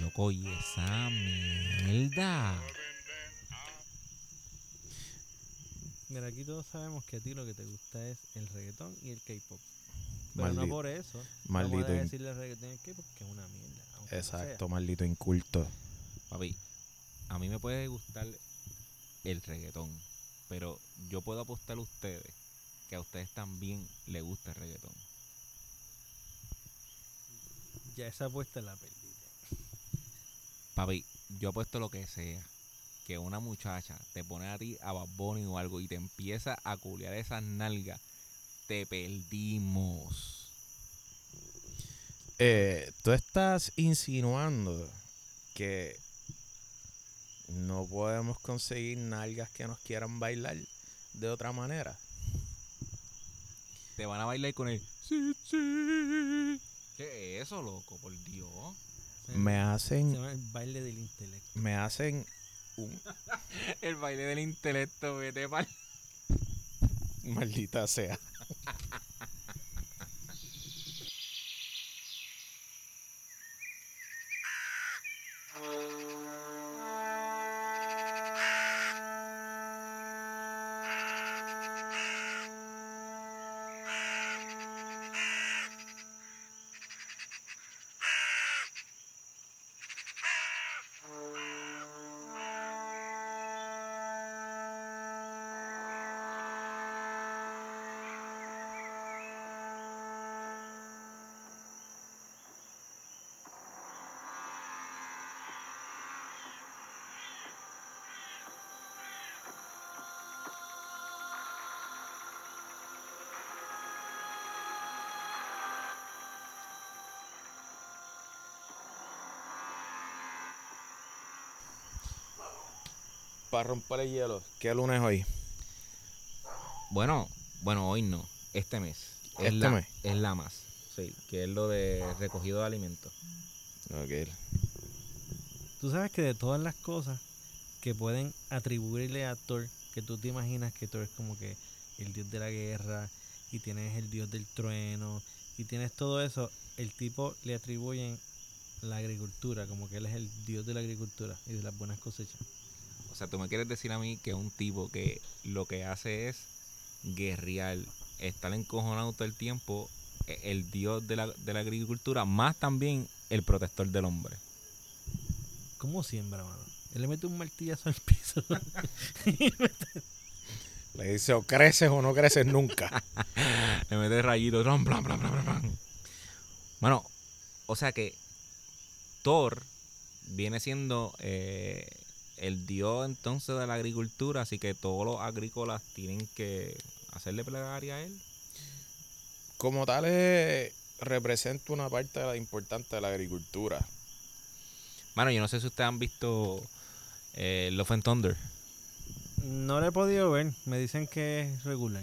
Loco, y esa mierda. Mira, aquí todos sabemos que a ti lo que te gusta es el reggaetón y el K-pop. Pero no por eso. maldito in- decirle al reggaetón y el K-pop que es una mierda. Exacto, maldito inculto. Papi, a mí me puede gustar el reggaetón, pero yo puedo apostar a ustedes que a ustedes también les gusta el reggaetón. Ya esa apuesta la perdiste. Papi, yo apuesto lo que sea. Que una muchacha te pone a ti a Bad Bunny o algo y te empieza a culiar esas nalgas. Te perdimos. Eh, tú estás insinuando que no podemos conseguir nalgas que nos quieran bailar de otra manera. Te van a bailar con el sí, sí. ¿Qué es eso, loco? Por Dios. Se- Me Se hacen, llama el baile del intelecto. me hacen un El baile del intelecto, vete pa'l- maldita sea. Para romper el hielo, ¿qué lunes es hoy? Bueno, bueno, hoy no. Este mes. Es ¿Este la, mes? Es la más. Sí, que es lo de recogido de alimentos. Ok. Tú sabes que de todas las cosas que pueden atribuirle a Thor, que tú te imaginas que Thor es como que el dios de la guerra y tienes el dios del trueno y tienes todo eso, el tipo le atribuyen la agricultura, como que él es el dios de la agricultura y de las buenas cosechas. O sea, tú me quieres decir a mí que un tipo que lo que hace es guerrear, estar encojonado todo el tiempo, e- el dios de la, de la agricultura, más también el protector del hombre. ¿Cómo siembra, mano? Él le mete un martillazo al piso. Le dice o creces o no creces nunca. Le mete rayitos. blam, blam, blam, blam. Bueno, o sea que Thor viene siendo eh, el dios entonces de la agricultura, así que todos los agrícolas tienen que hacerle plegaria a él. Como tal, eh, representa una parte de la importante de la agricultura. Bueno, yo no sé si ustedes han visto eh, Love and Thunder. no lo he podido ver, me dicen que es regular.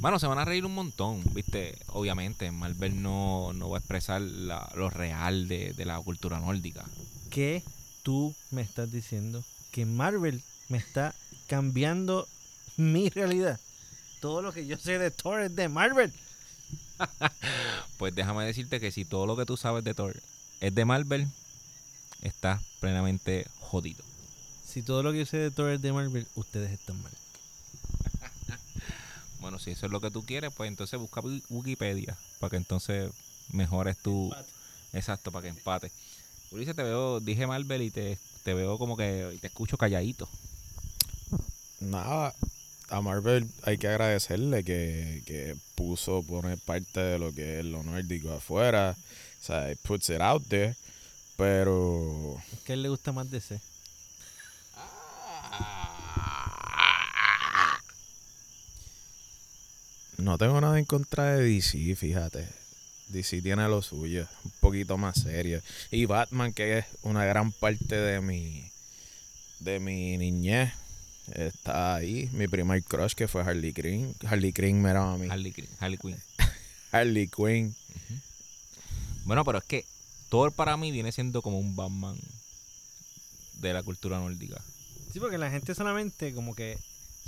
Bueno, se van a reír un montón, ¿viste? Obviamente, Marvel no, no va a expresar la- lo real de, de la cultura nórdica. ¿Qué tú me estás diciendo? Que Marvel me está cambiando mi realidad. Todo lo que yo sé de Thor es de Marvel. Pues déjame decirte que si todo lo que tú sabes de Thor es de Marvel, estás plenamente jodido. Si todo lo que yo sé de Thor es de Marvel, ustedes están mal. Bueno, si eso es lo que tú quieres, pues entonces busca Wi- Wikipedia para que entonces mejores tu... Exacto, para que empate. Ulises, te veo, dije Marvel y te, te veo como que y te escucho calladito. Nada, a Marvel hay que agradecerle que, que puso poner parte de lo que es lo nórdico afuera. O sea, it puts it out there. Pero. A él le gusta más DC. No tengo nada en contra de DC, fíjate. DC tiene lo suyo, un poquito más serio. Y Batman, que es una gran parte de mi de mi niñez, está ahí. Mi primer crush que fue Harley Quinn. Harley Quinn me era a mí. Harley, Quinn- Harley Quinn. Harley Quinn. Bueno, pero es que Thor para mí viene siendo como un Batman de la cultura nórdica. Sí, porque la gente solamente como que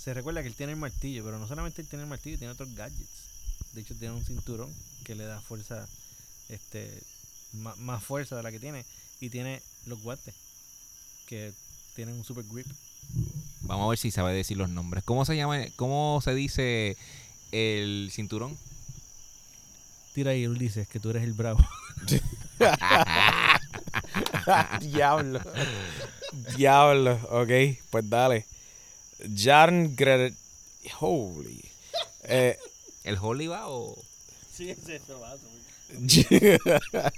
se recuerda que él tiene el martillo, pero no solamente él tiene el martillo, tiene otros gadgets. De hecho, tiene un cinturón que le da fuerza, este, más, fuerza de la que tiene. y tiene los guantes que tienen un super grip. Vamos a ver si sabe decir los nombres. ¿Cómo se llama? ¿Cómo se dice el cinturón? Tira ahí, Ulises, que tú eres el bravo. Diablo. Diablo. Ok, pues dale. Jarn Gre... Holy. Eh, ¿El Holy va o...? Sí, es eso,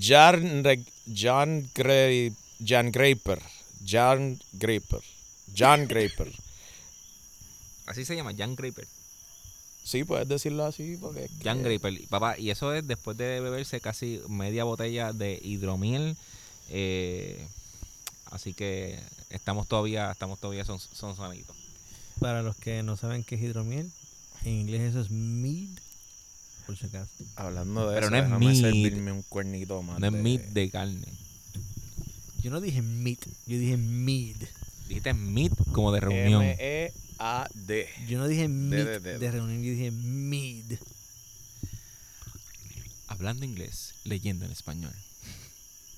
Jarn Re- Jan Gre... Jan Graper. Jan Graper. Jan Graper. Así se llama, Jan Graper. Sí, puedes decirlo así porque... es que- Jan Graper. Papá, y eso es después de beberse casi media botella de hidromiel. eh, así que estamos todavía, estamos todavía son, son sonidos. Para los que no saben qué es hidromiel, en inglés eso es mead, por si acaso. Hablando de Pero eso, no es meat. servirme un cuernito más No es meat de carne. Yo no dije meat, yo dije mead. Dijiste meat como de reunión. M-E-A-D. Yo no dije meat de reunión, yo dije mead. Hablando inglés, leyendo en español.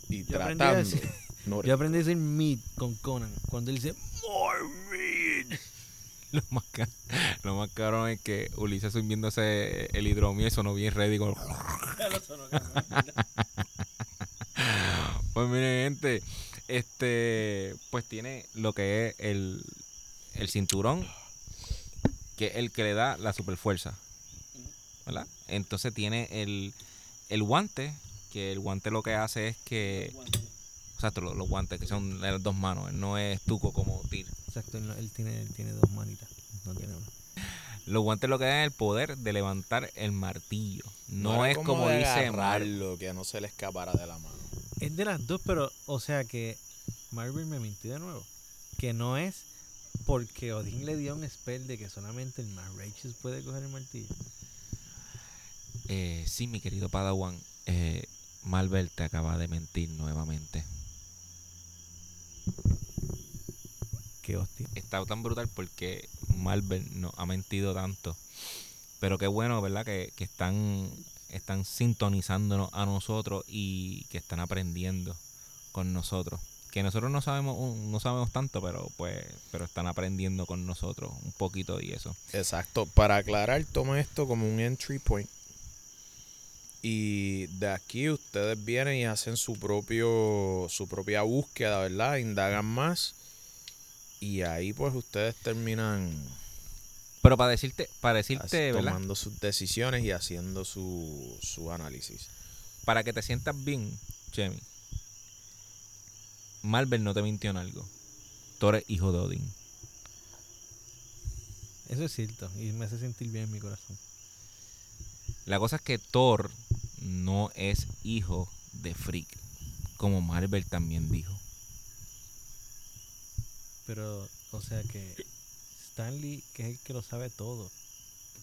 Y Yo aprendí a tratando. decir- Yo aprendí a decir mead con Conan. Cuando él dice. Lo más, ca- lo más caro es que Ulises subiéndose el hidromiel sonó bien ready. Con... Pues miren, gente, este, pues tiene lo que es el, el cinturón, que es el que le da la superfuerza, ¿verdad? Entonces tiene el, el guante, que el guante lo que hace es que, o sea, los, los guantes que son las dos manos, no es tuco como Tyr. Exacto, él, no- él tiene, él tiene dos manitas. No tiene una. Los guantes lo que dan es el poder de levantar el martillo. No, era es como, de dice Mar. agarrarlo, que no se le escapara de la mano. Es de las dos, pero, o sea que Marvel me mintió de nuevo. Que no es porque Odín le dio un spell de que solamente el más righteous puede coger el martillo. Eh, sí, mi querido Padawan, eh, Marvel te acaba de mentir nuevamente. Qué hostia. Está tan brutal porque Marvel nos ha mentido tanto. Pero qué bueno, ¿verdad? Que, que están, están sintonizándonos a nosotros y que están aprendiendo con nosotros. Que nosotros no sabemos, un- no sabemos tanto, pero pues, pero están aprendiendo con nosotros un poquito y eso. Exacto. Para aclarar, toma esto como un entry point. Y de aquí ustedes vienen y hacen su propio su propia búsqueda, ¿verdad? Indagan más. Y ahí pues ustedes terminan Pero para decirte, para decirte, ¿verdad? tomando sus decisiones y haciendo su, su análisis. Para que te sientas bien, Chemi. Marvel no te mintió en algo. Thor es hijo de Odín. Eso es cierto. Y me hace sentir bien en mi corazón. La cosa es que Thor no es hijo de Freak. Como Marvel también dijo. Pero, o sea que Stanley, que es el que lo sabe todo,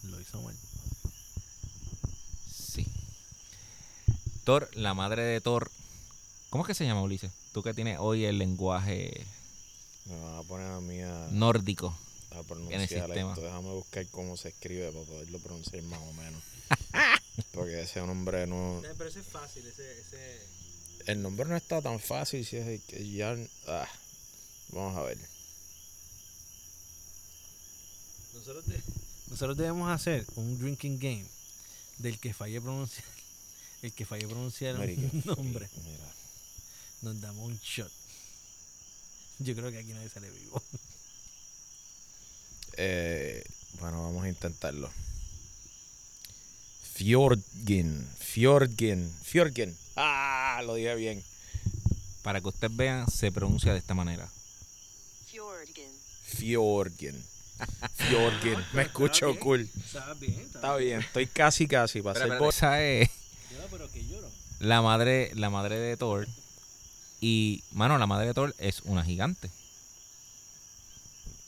lo hizo mal. Sí. Thor, la madre de Thor. ¿Cómo es que se llama, Ulises? Tú que tienes hoy el lenguaje Me van a poner a mí a, nórdico. a pronunciar sistema. esto. Déjame buscar cómo se escribe para poderlo pronunciar más o menos. Porque ese nombre no... Pero ese es fácil, ese... ese... El nombre no está tan fácil si es el que ya... ah, vamos a ver. Nosotros, de- nosotros debemos hacer un drinking game del que falle pronunciar. El que falle pronunciar un nombre. Mira. Nos damos un shot. Yo creo que aquí nadie sale vivo. Eh, bueno, vamos a intentarlo. Fjordgin. Fjordgin. Fjordgin. Ah, lo dije bien. Para que ustedes vean, se pronuncia de esta manera. Fjordgen. Fjordgin. Fjordgin. Me escucho bien. cool. Está bien, Está bien, estoy casi casi para esa es pero que lloro. la madre, la madre de Thor. Y, mano, la madre de Thor es una gigante.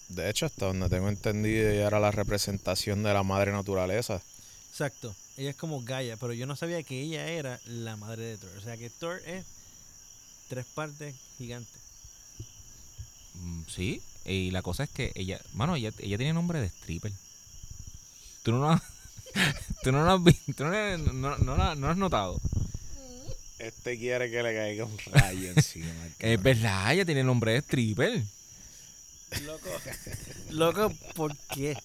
De hecho, hasta donde tengo entendido, ella era la representación de la madre naturaleza. Exacto. Ella es como Gaia, pero yo no sabía que ella era la madre de Thor. O sea que Thor es tres partes gigantes. Mm, Sí, y la cosa es que ella, mano, ella, ella tiene nombre de stripper. Tú no lo has, tú no has visto, tú no, no, no, no has- no lo has notado. Este quiere que le caiga un rayo encima. Es verdad, ella tiene el nombre de stripper. Loco, loco, ¿por qué?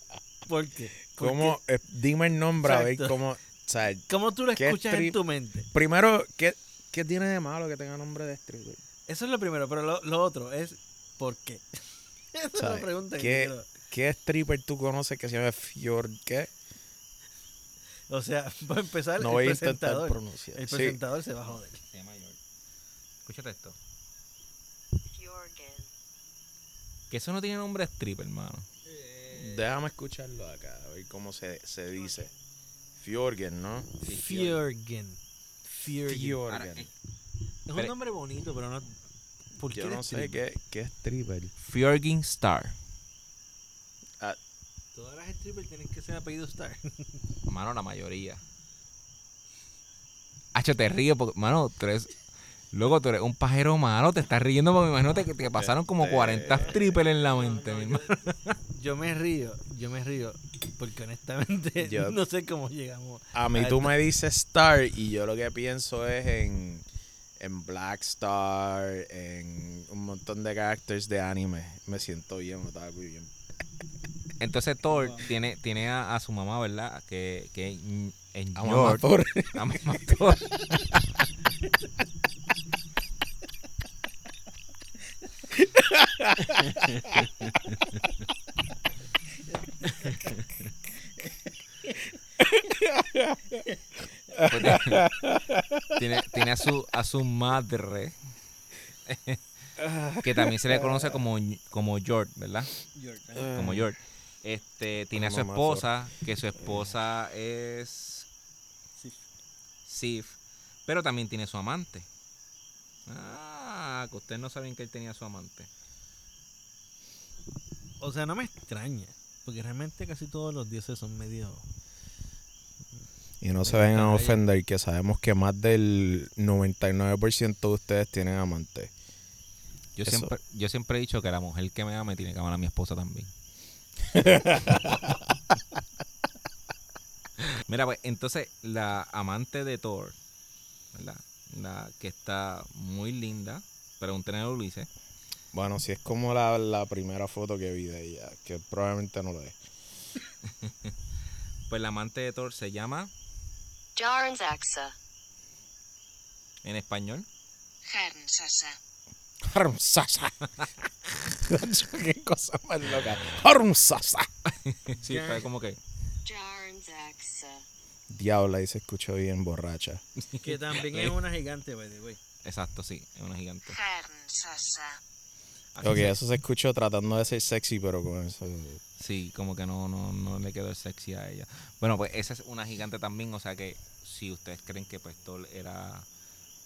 ¿Por qué? ¿Por ¿Cómo? Eh, dime el nombre a ver Exacto. cómo. O sea, qué? ¿Cómo tú lo ¿Qué escuchas en tu mente? primero, ¿qué, ¿qué tiene de malo que tenga nombre de stripper? Eso es lo primero, pero lo, lo otro es ¿por qué? Esa es la pregunta que ¿Qué, quiero. ¿Qué stripper tú conoces que se llama Fjord? ¿Qué? O sea, para empezar, No el voy a intentar presentador. pronunciar. El Sí. presentador se va a joder. Se llama George. Escúchate esto. Fjorgen. Que eso no tiene nombre de stripper, hermano. Déjame escucharlo acá, a ver cómo se, se dice. Fjorgen, ¿no? Fjorgen. Fjorgen. Fjorgen. Es Pero- un nombre bonito, pero no. ¿Por qué Yo no sé qué, qué stripper. Fjorgin Star. Todas las strippers tienen que ser apellido Star. Mano, la mayoría. Hacho, te río porque, mano, tú eres. Luego tú eres un pajero malo, te estás riendo porque me imagino que te pasaron como Este- 40 strippers en la mente, mi hermano. Yo me río, yo me río, porque honestamente Yo- no sé cómo llegamos. A mí a tú esta- me dices Star y yo lo que pienso es en, en Black Star, en un montón de characters de anime. Me siento bien, me estaba muy bien. Entonces Thor tiene, tiene a, a su mamá, ¿verdad? Que, que en, A York- Thor. a mamá Thor. Pues tiene, tiene, tiene a su a su madre que también se le conoce como como George, ¿verdad? Como George. Este tiene a su Mamá esposa, que su esposa es Sif, pero también tiene su amante. Ah, que ustedes no saben que él tenía su amante. O sea, no me extraña, porque realmente casi todos los dioses son medio... Y no se vengan a ofender que sabemos que más del 99% de ustedes tienen amantes. Yo Eso. siempre, yo siempre he dicho que la mujer que me ama tiene que amar a mi esposa también. Mira, pues entonces la amante de Thor, ¿verdad? La que está muy linda, pregúntenle a Ulises. Bueno, si es como la, la primera foto que vi de ella, que probablemente no lo es. Pues la amante de Thor se llama, Jarnsaxa. en español, Hernsasa. Harmsasa. Qué cosa más loca. Harmsasa. sí, fue como que, Jarnsaxa. Diabla, y se escuchó bien borracha. Que también es una gigante, by the way. exacto, sí, es una gigante. Hernsasa. Así Ok, se- eso se escuchó tratando de ser sexy, pero con eso. Sí, como que no, no, no le quedó el sexy a ella. Bueno, pues esa es una gigante también, o sea que si ustedes creen que pues Thor era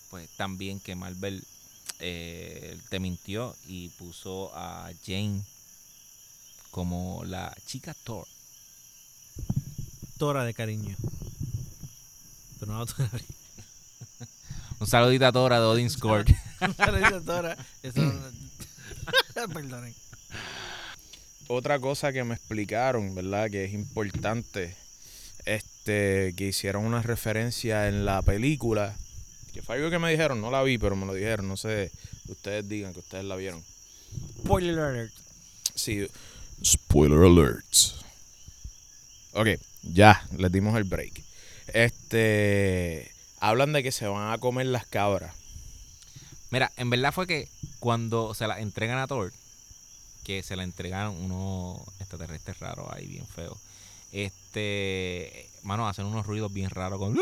pues también que Marvel eh, te mintió y puso a Jane como la chica Thor. Tora de cariño. Pero no Tora. Un saludito a Thor de Odin's Court. Le dice Tora. Eso Perdonen. Otra cosa que me explicaron, ¿verdad? Que es importante, este, que hicieron una referencia en la película, que fue algo que me dijeron, no la vi, pero me lo dijeron, no sé, ustedes digan que ustedes la vieron. Spoiler alert. Sí. Spoiler alerts. Ok, ya, les dimos el break. Este, hablan de que se van a comer las cabras. Mira, en verdad fue que cuando se la entregan a Thor, que se la entregaron unos extraterrestres raros ahí, bien feos. Este, mano, hacen unos ruidos bien raros con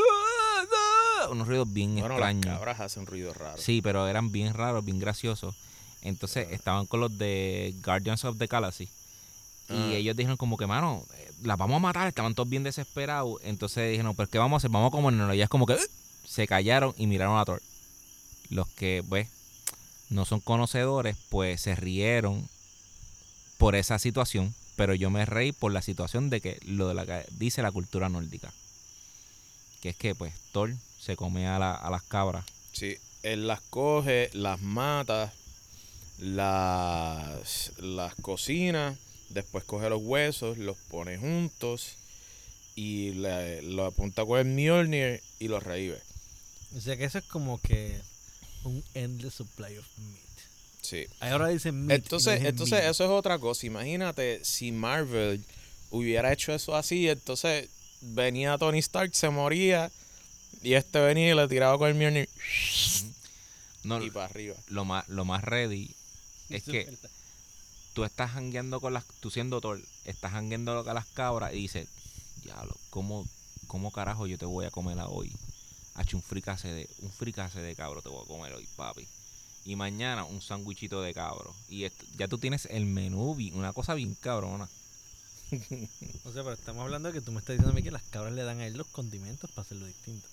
unos ruidos bien Bueno, extraños. las cabras hacen ruido raro. Sí, pero eran bien raros, bien graciosos. Entonces estaban con los de Guardians of the Galaxy. Y Ah. ellos dijeron como que, mano, eh, las vamos a matar. Estaban todos bien desesperados. Entonces dijeron, pues, ¿qué vamos a hacer? Vamos a comernos. Y ellas como que se callaron y miraron a Thor. Los que, pues, no son conocedores, pues se rieron por esa situación. Pero yo me reí por la situación de que lo de la que dice la cultura nórdica. Que es que, pues, Thor se come a, la- a las cabras. Sí, él las coge, las mata, las, las cocina, después coge los huesos, los pone juntos y le, lo apunta con el Mjolnir y los revive. O sea que eso es como que un endless supply of meat. Sí. Ahora dicen meat. Entonces, dicen entonces meat. eso es otra cosa. Imagínate si Marvel hubiera hecho eso así, entonces venía Tony Stark, se moría y este venía y le tiraba con el Mjolnir No, y para arriba. lo más, lo más ready es que tú estás jangueando con las. Tú siendo Thor, estás jangueando con las cabras y dices, diablo, ¿cómo, ¿cómo carajo yo te voy a comer hoy? Hacho un fricase de, un fricase de cabro te voy a comer hoy, papi. Y mañana un sándwichito de cabro. Y esto- ya tú tienes el menú, una cosa bien cabrona. O sea, pero estamos hablando de que tú me estás diciendo a mí que las cabras le dan a él los condimentos para hacerlo distinto.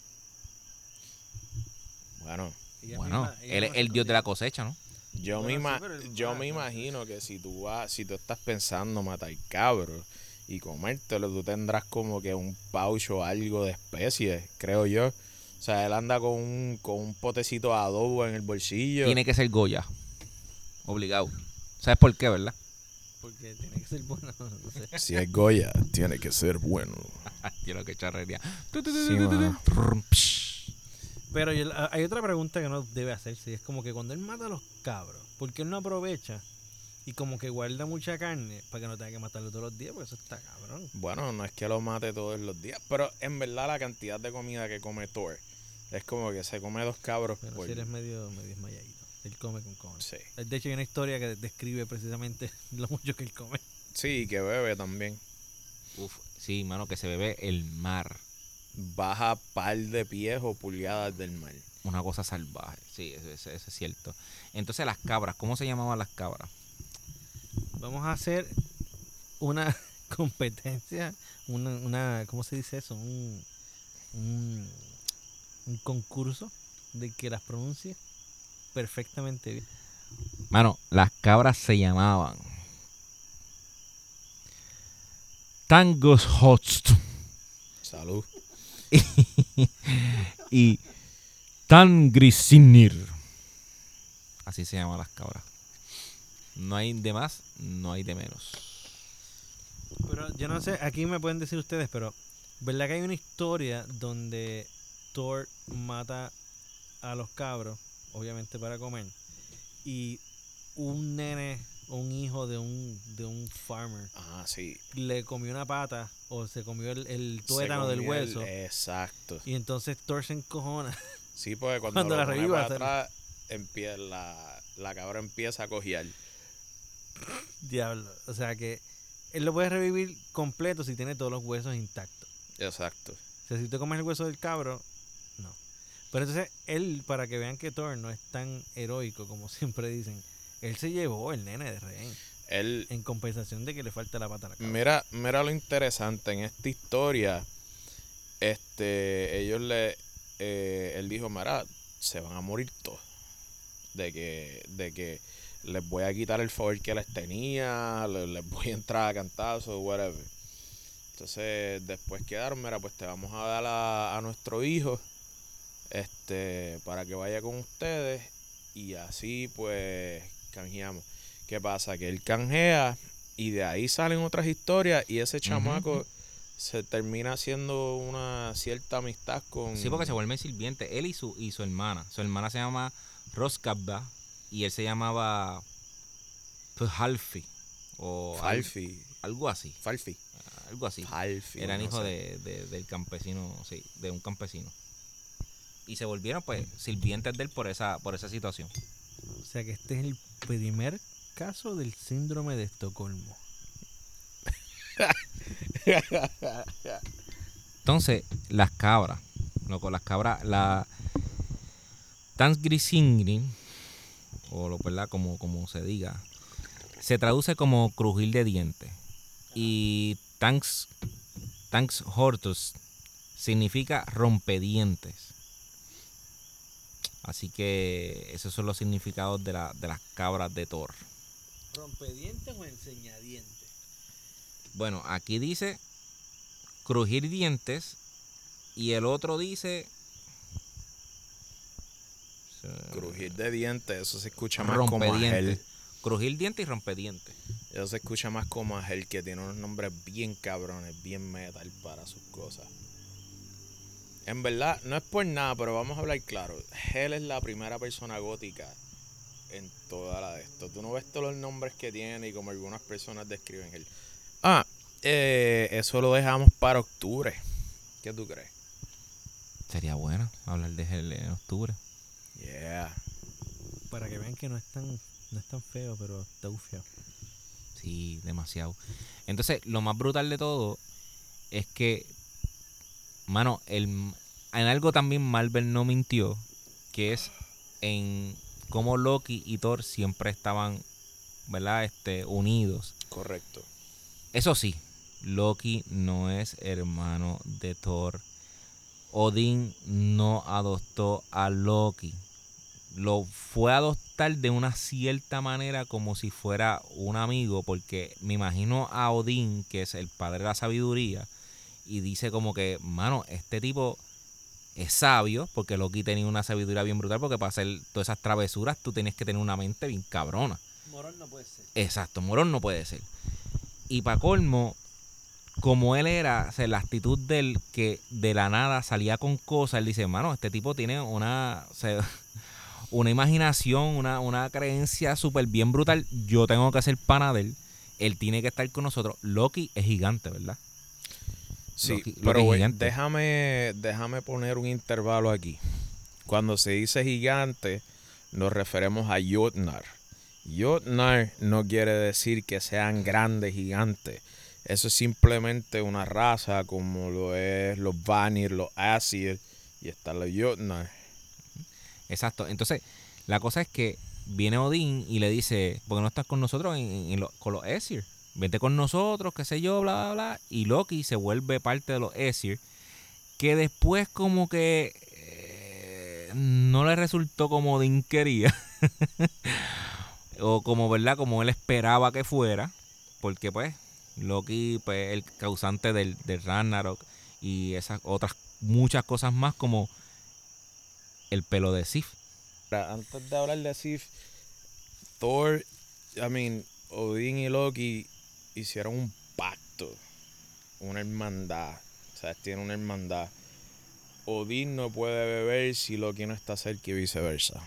Bueno, Bueno, él es el dios de la cosecha, ¿no? yo, Bueno, me, sí, yo me imagino que si tú vas, si tú estás pensando matar cabros y comértelo, tú tendrás como que un pouch o algo de especies, creo yo. O sea, él anda con un, con un potecito de adobo en el bolsillo. Tiene que ser Goya. Obligado. ¿Sabes por qué, verdad? Porque tiene que ser bueno. No sé. Si es Goya, tiene que ser bueno. Lo que charrería. Sí. Pero hay otra pregunta que no debe hacerse. y es como que cuando él mata a los cabros, ¿por qué él no aprovecha y como que guarda mucha carne para que no tenga que matarlo todos los días? Porque eso está cabrón. Bueno, no es que lo mate todos los días, pero en verdad la cantidad de comida que come Thor es como que se come dos cabros Pero por... si él es medio, medio esmayadito. Él come con cojones. Sí. De hecho, hay una historia que describe precisamente lo mucho que él come. sí, que bebe también. Uf, sí, mano, que se bebe el mar. Baja par de pies o pulgadas del mar. Una cosa salvaje. Sí, eso, eso- eso es cierto. Entonces, las cabras, ¿cómo se llamaban las cabras? Vamos a hacer una competencia, una, una ¿cómo se dice eso? Un, un, un concurso de que las pronuncie perfectamente bien. Mano, las cabras se llamaban. Tangos Host Salud. y Tangrisinir. Así se llaman las cabras. No hay de más, no hay de menos. Pero yo no sé, aquí me pueden decir ustedes, pero ¿verdad que hay una historia donde Thor mata a los cabros, obviamente para comer, y un nene un hijo de un, de un farmer Ah, sí. le comió una pata o se comió el, el tuétano del el- hueso Exacto. y entonces Thor se encojona. Sí, porque cuando, Cuando lo la reviva, atrás, empie- la, la cabra empieza a cojear. Diablo. O sea que él lo puede revivir completo si tiene todos los huesos intactos. Exacto. O sea, si tú comes el hueso del cabro, no. Pero entonces, él, para que vean que Thor no es tan heroico como siempre dicen, él se llevó el nene de rehén Él, en compensación de que le falta la pata a la cabra. Mira, mira lo interesante en esta historia. Este, ellos le, eh, él dijo, mira, se van a morir todos. De que, de que les voy a quitar el favor que les tenía, le- les, voy a entrar a cantazos, whatever. Entonces, después quedaron, mira, pues te vamos a dar a, a nuestro hijo, este, para que vaya con ustedes. Y así, pues, canjeamos. ¿Qué pasa? Que él canjea y de ahí salen otras historias y ese chamaco se termina haciendo una cierta amistad con... Sí, porque se vuelve sirviente. Él y su, y su hermana. Su hermana se llama Roskabda y él se llamaba Halfi. O al- Falfi. algo así. Falfi. Algo así. Falfi. Eran no hijos sé. de, de- del campesino, sí, de un campesino. Y se volvieron pues sirvientes de él por esa, por esa situación. O sea que este es el primer caso del síndrome de Estocolmo. Entonces, las cabras, loco, las cabras, la Tansgrisingrin, o lo verdad, como, como se diga, se traduce como crujir de dientes. Y Tanks, tanks Hortus significa rompedientes. Así que esos son los significados de, la- de las cabras de Thor. ¿Rompedientes o enseñadientes? Bueno, aquí dice crujir dientes y el otro dice Crujir de dientes, eso se escucha más como a rompedientes. él. Crujir dientes y rompedientes. Eso se escucha más como a él, que tiene unos nombres bien cabrones, bien metal para sus cosas. En verdad, no es por nada, pero vamos a hablar claro. Hell es la primera persona gótica en toda la de esto. Tú no ves todos los nombres que tiene y como algunas personas describen Hell. Ah, eh, eso lo dejamos para octubre. ¿Qué tú crees? Sería bueno hablar de él en octubre. Yeah. Para que vean que no es tan, no es tan feo, pero está ufio. Sí, demasiado. Entonces, lo más brutal de todo es que, mano, el, en algo también Marvel no mintió, que es en cómo Loki y Thor siempre estaban, ¿verdad? Este, unidos. Correcto. Eso sí, Loki no es hermano de Thor. Odín no adoptó a Loki. Lo fue a adoptar de una cierta manera como si fuera un amigo, porque me imagino a Odín, que es el padre de la sabiduría, y dice como que, mano, este tipo es sabio, porque Loki tenía una sabiduría bien brutal, porque para hacer todas esas travesuras tú tienes que tener una mente bien cabrona. Morón no puede ser. Exacto, morón no puede ser. Y para colmo, como él era, o sea, la actitud del que de la nada salía con cosas, él dice, mano, este tipo tiene una, o sea, una imaginación, una, una creencia súper bien brutal. Yo tengo que ser pana de él. Él tiene que estar con nosotros. Loki es gigante, ¿verdad? Sí, Loki- pero déjame, déjame poner un intervalo aquí. Cuando se dice gigante, nos referemos a Jotnar. Jotnar no quiere decir que sean grandes gigantes. Eso es simplemente una raza como lo es los Vanir, los Asir y están los Jotnar. Exacto. Entonces, la cosa es que viene Odín y le dice, ¿por qué no estás con nosotros en, lo- con los Aesir? Vete con nosotros, qué sé yo, bla, bla, bla. Y Loki se vuelve parte de los Aesir. Que después como que eh, no le resultó como Odín quería. o como, ¿verdad? Como él esperaba que fuera. Porque pues Loki, pues el causante del, del Ragnarok y esas otras muchas cosas más como el pelo de Sif. Antes de hablar de Sif, Thor, I mean, Odín y Loki hicieron un pacto, una hermandad. O sea, tienen una hermandad. Odín no puede beber si Loki no está cerca y viceversa.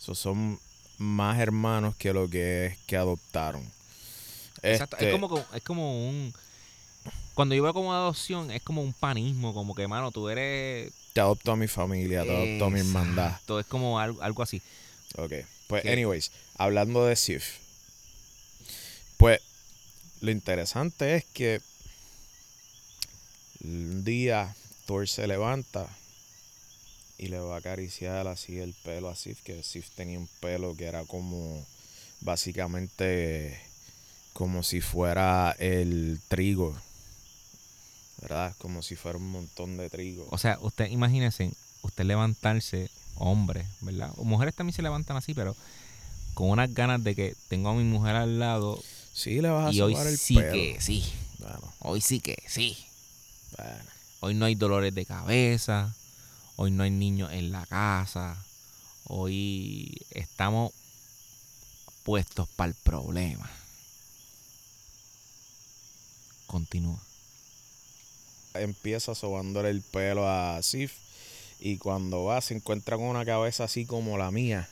Esos son más hermanos que lo que es que adoptaron. Exacto. Este, Es como que- es como un cuando yo veo como adopción es como un panismo, como que mano, tú eres Te adopto a mi familia, te adopto a mi hermandad. Exacto, es como algo, algo así. Ok, pues ¿Qué? anyways, hablando de Sif, pues lo interesante es que un día Thor se levanta y le va a acariciar así el pelo a Sif, que Sif tenía un pelo que era como básicamente como si fuera el trigo, ¿verdad? Como si fuera un montón de trigo. O sea, usted imagínese, usted levantarse, hombre, ¿verdad? O mujeres también se levantan así, pero con unas ganas de que tengo a mi mujer al lado Sí, le vas a y hoy el sí pelo. que sí, Bueno, hoy sí que sí. bueno. Hoy no hay dolores de cabeza. Hoy no hay niños en la casa. Hoy estamos puestos para el problema. Continúa. Empieza sobándole el pelo a Sif y cuando va se encuentra con una cabeza así como la mía,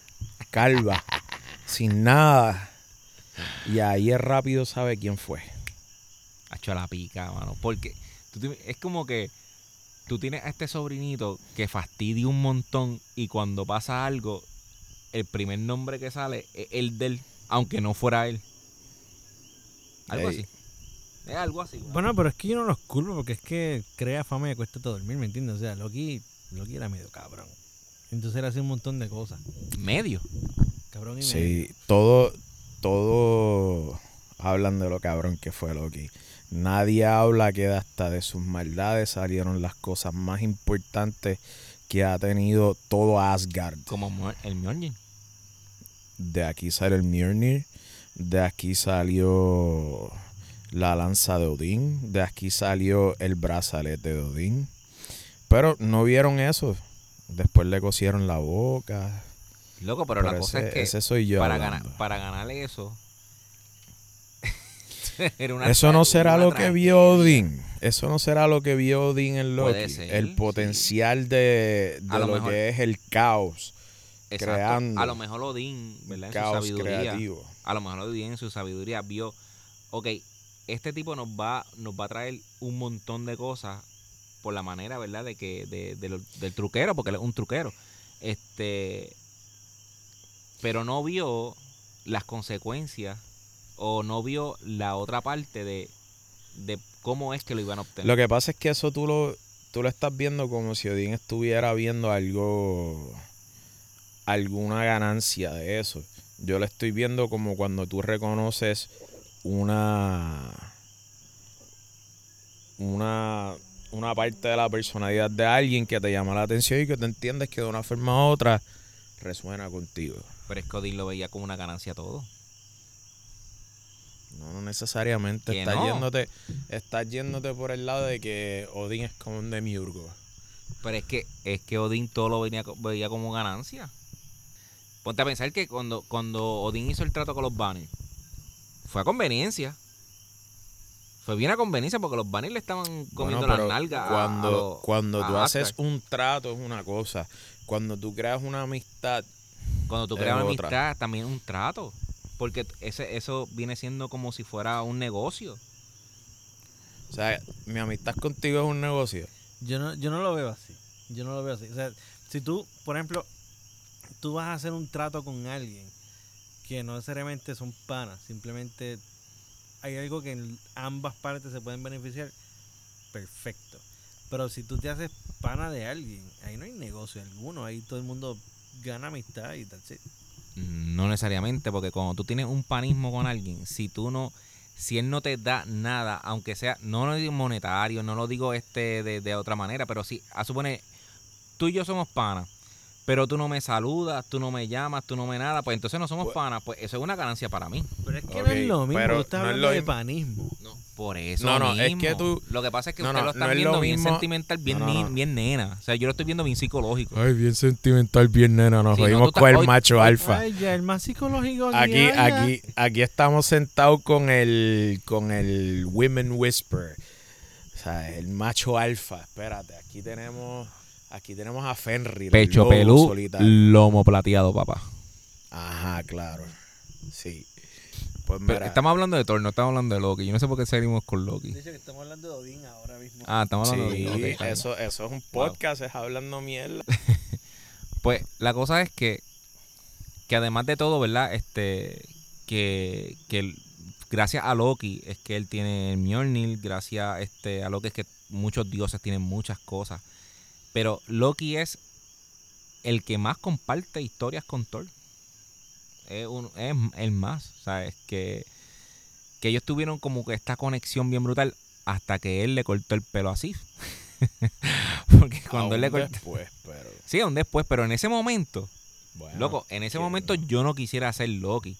calva, sin nada. Y ahí es rápido sabe quién fue. Ha hecho la pica, mano. Porque tú es como que tú tienes a este sobrinito que fastidia un montón y cuando pasa algo, el primer nombre que sale es el del, aunque no fuera él. Algo Ey. así. Es algo así. mano. Bueno, pero es que yo no los culpo porque es que crea fama y le cuesta todo dormir, ¿me entiendes? O sea, Loki, Loki era medio cabrón. Entonces él hacía un montón de cosas. Medio. Cabrón y medio. Sí, todo, todo hablan de lo cabrón que fue Loki. Nadie habla que hasta de sus maldades salieron las cosas más importantes que ha tenido todo Asgard. Como Mo- el Mjolnir. De aquí salió el Mjolnir. De aquí salió la lanza de Odín. De aquí salió el brazalete de Odín. Pero no vieron eso. Después le cosieron la boca. Loco, pero, la cosa ese, es que ese soy yo. para, ganar, para ganar eso. Era una Eso no será lo que vio Odín. Eso no será lo que vio Odín en Loki. ser, el sí. potencial de, lo que es el caos. Exacto. creando A lo mejor Odín, ¿verdad? En su caos sabiduría. creativo. A lo mejor Odín en su sabiduría vio, ok, este tipo nos va, nos va a traer un montón de cosas por la manera, ¿verdad? De que, de, del truquero, porque él es un truquero. Este, pero no vio las consecuencias o no vio la otra parte de, de cómo es que lo iban a obtener. Lo que pasa es que eso tú lo, tú lo estás viendo como si Odín estuviera viendo algo, alguna ganancia de eso. Yo lo estoy viendo como cuando tú reconoces una, una, una parte de la personalidad de alguien que te llama la atención y que te entiendes que de una forma u otra resuena contigo. Pero es que Odín lo veía como una ganancia todo. No, no necesariamente. Estás no. yéndote, estás yéndote por el lado de que Odín es como un demiurgo. Pero es que, es que Odín todo lo venía, veía como ganancia. Ponte a pensar que cuando, cuando Odín hizo el trato con los Banners, fue a conveniencia. Fue bien a conveniencia porque los Banners le estaban comiendo Bueno, las nalgas. a Cuando, los- cuando a tú haces un trato es una cosa. Cuando tú creas una amistad, Cuando tú es creas una otra. amistad, también es un trato. Porque ese, eso viene siendo como si fuera un negocio. o sea, mi amistad contigo es un negocio. Yo no, yo no lo veo así. Yo no lo veo así. O sea, si tú, por ejemplo, tú vas a hacer un trato con alguien que no necesariamente son panas, simplemente hay algo que en ambas partes se pueden beneficiar, perfecto. Pero si tú te haces pana de alguien, ahí no hay negocio alguno, ahí todo el mundo gana amistad y it. No necesariamente, porque cuando tú tienes un panismo con alguien, si tú no, si él no te da nada, aunque sea, no lo digo monetario, no lo digo este de, de otra manera, pero si, a suponer, tú y yo somos panas, pero tú no me saludas, tú no me llamas, tú no me nada, pues entonces no somos Pues- panas, pues eso es una ganancia para mí. Pero es que Ok, no es lo mismo, pero tú estás no es lo de panismo. Por eso No, no, es que tú- Lo que pasa es que no, ustedes no, lo están no es viendo lo bien mismo- sentimental, bien, No, no, ni- no. bien nena. O sea, yo lo estoy viendo bien psicológico. Ay, bien sentimental, bien nena. Nos Sí, no, estás- con el hoy- macho hoy- alfa. Ay, ya, el más psicológico. Aquí, haya. aquí, aquí estamos sentados con el, con el Women Whisper. O sea, el macho alfa. Espérate, aquí tenemos, aquí tenemos a Fenrir. Pecho pelú, solitario. lomo plateado, papá. Ajá, claro. Sí. Pues Pero mira, estamos hablando de Thor, no estamos hablando de Loki. Yo no sé por qué seguimos con Loki. Hecho, que estamos hablando de Odín ahora mismo. Ah, estamos hablando sí, de bien. eso, eso es un podcast, es hablando mierda. Pues la cosa es que, que además de todo, ¿verdad? Este, que, que gracias a Loki es que él tiene el Mjolnir, gracias este, a Loki es que muchos dioses tienen muchas cosas. Pero Loki es el que más comparte historias con Thor. Es, un- es el más, ¿sabes? Que, que ellos tuvieron como que esta conexión bien brutal hasta que él le cortó el pelo así. Porque cuando él le cortó... después, pero Sí, aún después, pero en ese momento, bueno. loco, en ese momento no. yo no quisiera ser Loki.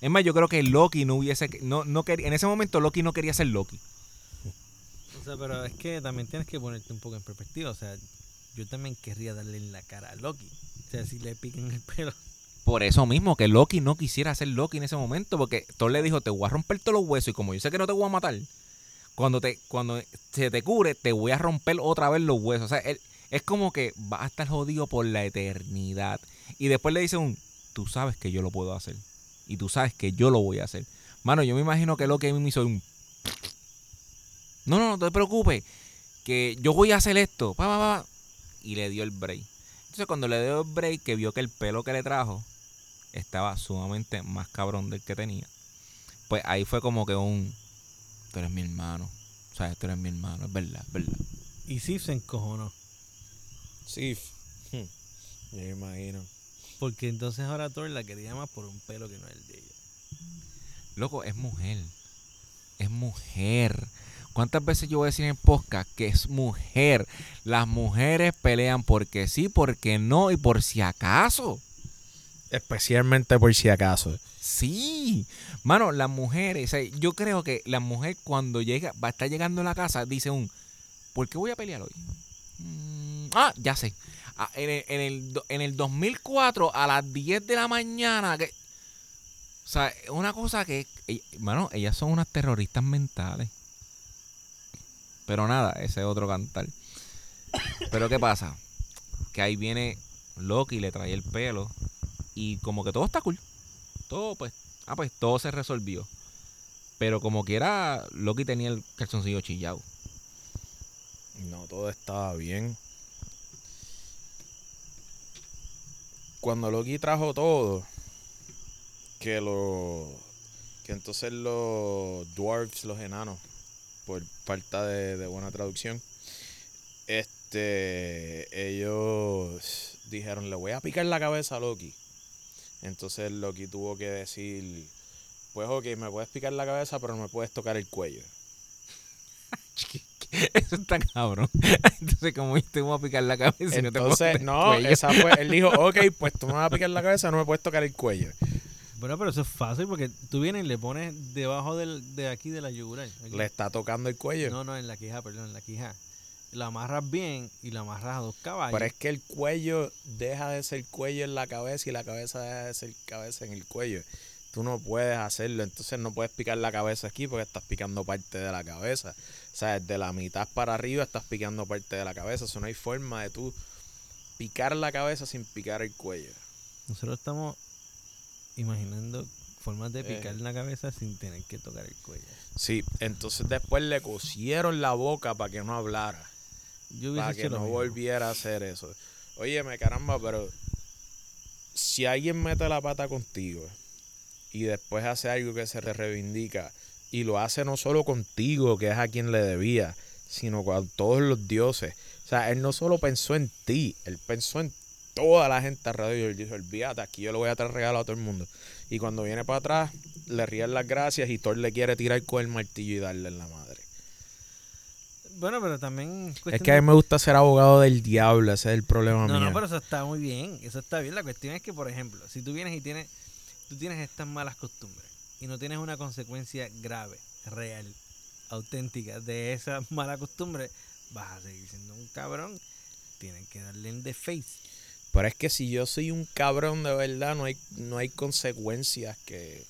Es más, yo creo que Loki no hubiese, no, no quería, en ese momento Loki no quería ser Loki. O sea, pero es que también tienes que ponerte un poco en perspectiva. O sea, yo también querría darle en la cara a Loki. O sea, si le pican el pelo. Por eso mismo, que Loki no quisiera ser Loki en ese momento, porque Thor le dijo, te voy a romper todos los huesos y como yo sé que no te voy a matar, cuando te cuando se te cure, te voy a romper otra vez los huesos. O sea, él, es como que va a estar jodido por la eternidad. Y después le dice un, tú sabes que yo lo puedo hacer. Y tú sabes que yo lo voy a hacer. Mano, yo me imagino que Loki a mí me hizo un... No, no, no te preocupes. Que yo voy a hacer esto. Pa, pa, pa. Y le dio el break. Entonces cuando le dio el break, que vio que el pelo que le trajo estaba sumamente más cabrón del que tenía. Pues ahí fue como que un... Tú eres mi hermano. O sea, tú eres mi hermano. Es verdad, es verdad. Y Sif se encojonó. Sí. Yo me imagino. Porque entonces ahora Thor la quería más por un pelo que no es el de ella. Loco, es mujer. Es mujer. ¿Cuántas veces yo voy a decir en podcast que es mujer? Las mujeres pelean porque sí, porque no y por si acaso. Especialmente por si acaso. Sí, mano, las mujeres, o sea, yo creo que la mujer cuando llega, va a estar llegando a la casa, dice un, ¿por qué voy a pelear hoy? Mm, ah, ya sé. Ah, en, el, en, el, en el 2004 a las 10 de la mañana, que, o sea, una cosa que, ell- mano, ellas son unas terroristas mentales. Pero nada, ese es otro cantar. Pero ¿qué pasa? Que ahí viene Loki, le trae el pelo y como que todo está cool. Todo pues, ah pues todo se resolvió. Pero como quiera, Loki tenía el calzoncillo chillado. No, todo estaba bien. Cuando Loki trajo todo, que lo. que entonces los dwarfs, los enanos, por falta de, de buena traducción, este. ellos dijeron: Le voy a picar la cabeza a Loki. Entonces Loki tuvo que decir: Pues ok, me puedes picar la cabeza, pero no me puedes tocar el cuello. Eso está cabrón. Entonces, como te voy a picar la cabeza y no te puedo Entonces, tocar el no, esa fue, él dijo, ok, pues tú me vas a picar la cabeza, no me puedes tocar el cuello. Bueno, pero eso es fácil porque tú vienes y le pones debajo del, de aquí de la yugular. aquí. Le está tocando el cuello. No, no, en la quija, perdón, en la quija. La amarras bien y la amarras a dos caballos. Pero es que el cuello deja de ser cuello en la cabeza y la cabeza deja de ser cabeza en el cuello. Tú no puedes hacerlo, entonces no puedes picar la cabeza aquí porque estás picando parte de la cabeza. O sea, de la mitad para arriba estás picando parte de la cabeza. Eso no hay forma de tú picar la cabeza sin picar el cuello. Nosotros estamos imaginando formas de Eh. picar la cabeza sin tener que tocar el cuello. Sí, entonces después le cosieron la boca para que no hablara. Yo para que no volviera a hacer eso. Óyeme, caramba, pero si alguien mete la pata contigo y después hace algo que se reivindica y lo hace no solo contigo, que es a quien le debía, sino con todos los dioses. O sea, él no solo pensó en ti, él pensó en toda la gente alrededor y él dijo, olvídate, aquí yo le voy a traer regalo a todo el mundo. Y cuando viene para atrás, le ríen las gracias y Thor le quiere tirar con el martillo y darle en la madre. Bueno, pero también... Es que a mí me gusta ser abogado del diablo, ese es el problema No, mío. no, pero eso está muy bien. Eso está bien. La cuestión es que, por ejemplo, si tú vienes y tienes, tú tienes estas malas costumbres y no tienes una consecuencia grave, real, auténtica de esa mala costumbre, vas a seguir siendo un cabrón. Tienen que darle en the face. Pero es que si yo soy un cabrón de verdad, no hay, no hay consecuencias que...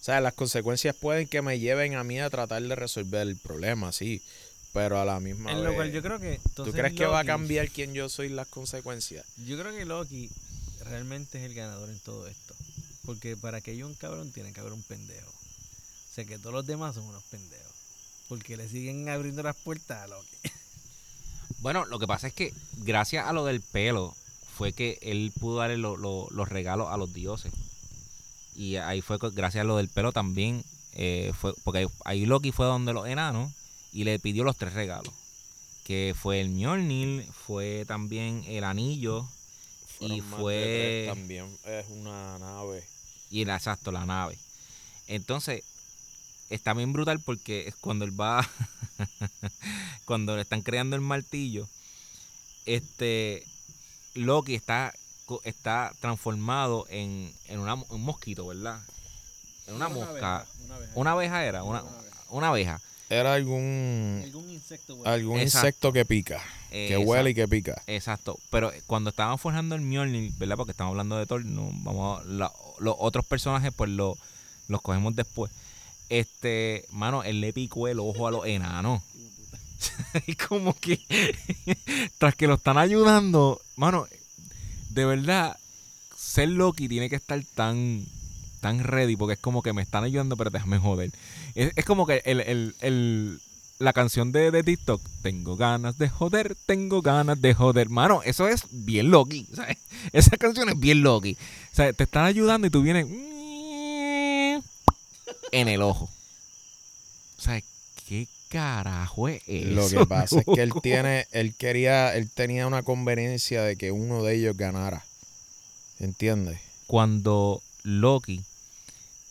O sea, las consecuencias pueden que me lleven a mí a tratar de resolver el problema, sí. Pero a la misma En vez... lo cual yo creo que. ¿Tú crees que va a cambiar quién yo soy las consecuencias? Yo creo que Loki realmente es el ganador en todo esto. Porque para que haya un cabrón tiene que haber un pendejo. O sea que todos los demás son unos pendejos. Porque le siguen abriendo las puertas a Loki. Bueno, lo que pasa es que gracias a lo del pelo fue que él pudo darle lo- lo- los regalos a los dioses. Y ahí fue gracias a lo del pelo también eh, fue porque ahí, ahí Loki fue donde los enanos y le pidió los tres regalos. Que fue el Mjolnir, fue también el anillo Y Fueron fue- También es una nave. y el exacto, la nave. Entonces, está bien brutal porque es cuando él va, cuando le están creando el martillo, este, Loki está, co- está transformado en, en una- un mosquito, ¿verdad? En una mosca. Una abeja era, una, una abeja. Era algún... Algún insecto. Algún Exacto. insecto que pica. Que Exacto. huele y que pica. Exacto, pero cuando estaban forjando el Mjolnir, ¿verdad? Porque estamos hablando de Thor, no, vamos a- la- los otros personajes pues lo- los cogemos después. Este, mano, él le picó el ojo a los enanos. y como que tras que lo están ayudando, mano, de verdad ser Loki tiene que estar tan tan ready porque es como que me están ayudando pero déjame joder. Es, es como que el, el- el- la canción de, de TikTok, tengo ganas de joder, tengo ganas de joder. Mano, eso es bien Loki. ¿sabes? Esa canción es bien Loki. O sea, te están ayudando y tú vienes en el ojo. O sea, ¿qué carajo es eso? Lo que pasa es que él tiene, él quería, él tenía una conveniencia de que uno de ellos ganara. ¿Entiendes? cuando Loki,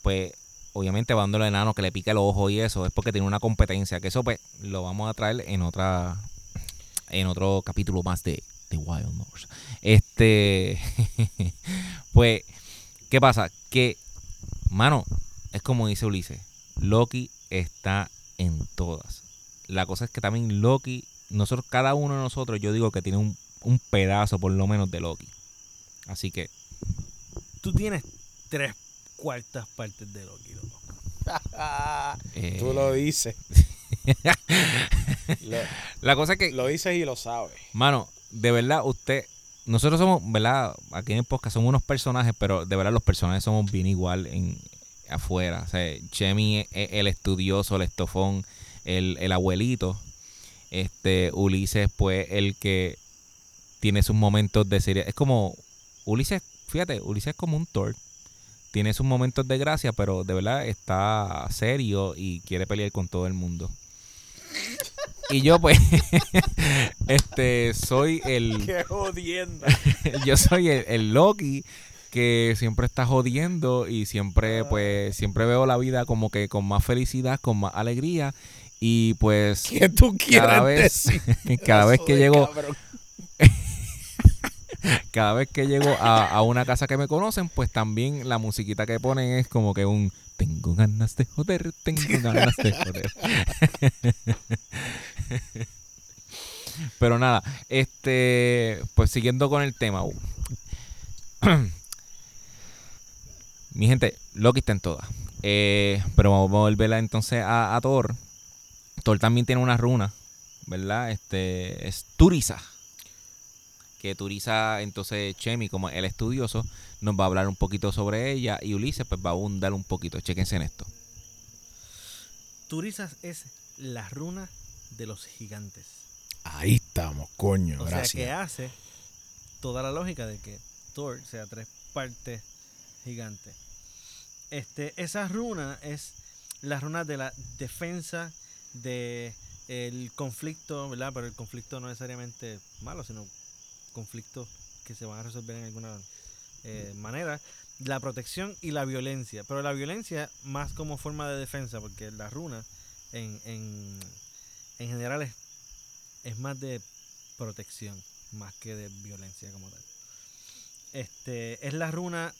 pues obviamente va dando el enano que le pica el ojo y eso, es porque tiene una competencia, que eso pues lo vamos a traer en otra, en otro capítulo más de, de Wild North. Este, pues, ¿qué pasa? Que, mano, es como dice Ulises, Loki está en todas. La cosa es que también Loki, nosotros, cada uno de nosotros, yo digo que tiene un, un pedazo por lo menos de Loki. Así que Tú tienes tres cuartas partes de Loki, loco. Eh, Tú lo dices. lo, La cosa es que, lo dices y lo sabes. mano, de verdad, usted. Nosotros somos, ¿verdad? Aquí en el podcast somos unos personajes, pero de verdad los personajes somos bien igual en afuera. O sea, Chemi es el estudioso, el estofón, el, el abuelito. Este, Ulises, pues, el que tiene sus momentos de seriedad. Es como, Ulises, fíjate, Ulises es como un Thor. Tiene sus momentos de gracia, pero de verdad está serio y quiere pelear con todo el mundo. Y yo, pues, este, soy el, Qué jodienda. yo soy el, el Loki que siempre está jodiendo y siempre, pues, siempre veo la vida como que con más felicidad, con más alegría y pues ¿Qué tú quieres cada vez, decir? cada vez que llego, cada vez que llego a, a una casa que me conocen, pues también la musiquita que ponen es como que un tengo ganas de joder, tengo ganas de joder. Pero nada, este, pues siguiendo con el tema. Mi gente, Loki está en todas. Eh, pero vamos a volver entonces a, a Thor. Thor también tiene una runa, ¿verdad? Este es Turisa. Que Turisa, entonces Chemi, como el estudioso, nos va a hablar un poquito sobre ella. Y Ulises, pues va a abundar un poquito. Chequense en esto. Turizas es la runa de los gigantes. Ahí estamos, coño, O sea que hace toda la lógica de que Thor sea tres partes gigantes. Este, esa runa es la runa de la defensa de el conflicto, ¿verdad? Pero el conflicto no necesariamente malo, sino conflictos que se van a resolver en alguna eh, manera. La protección y la violencia. Pero la violencia más como forma de defensa, porque la runa en, en, en general es, es más de protección, más que de violencia como tal. Este, es la runa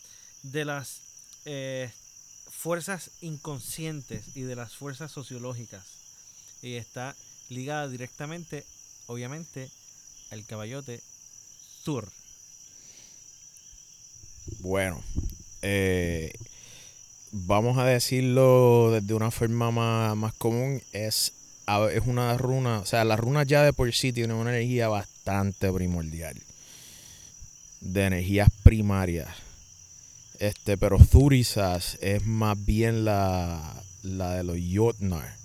de las eh, fuerzas inconscientes y de las fuerzas sociológicas. Y está ligada directamente, obviamente, al caballote Thor. Bueno, eh, vamos a decirlo desde una forma más, más común. Es, es una runa, o sea, la runa ya de por sí tiene una energía bastante primordial. De energías primarias. Este, pero Thurisas es más bien la, la de los Jotnar,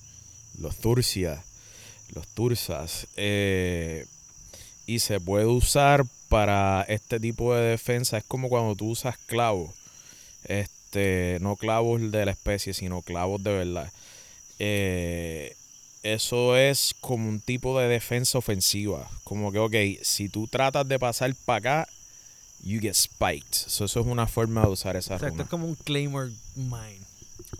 los Turcia, los Tursas. eh, y se puede usar para este tipo de defensa. Es como cuando tú usas clavos. Este, no clavos de la especie, sino clavos de verdad. Eh, eso es como un tipo de defensa ofensiva. Como que, ok, si tú tratas de pasar para acá, you get spiked. So, eso es una forma de usar esa Exacto, runa. es como un Claymore Mine.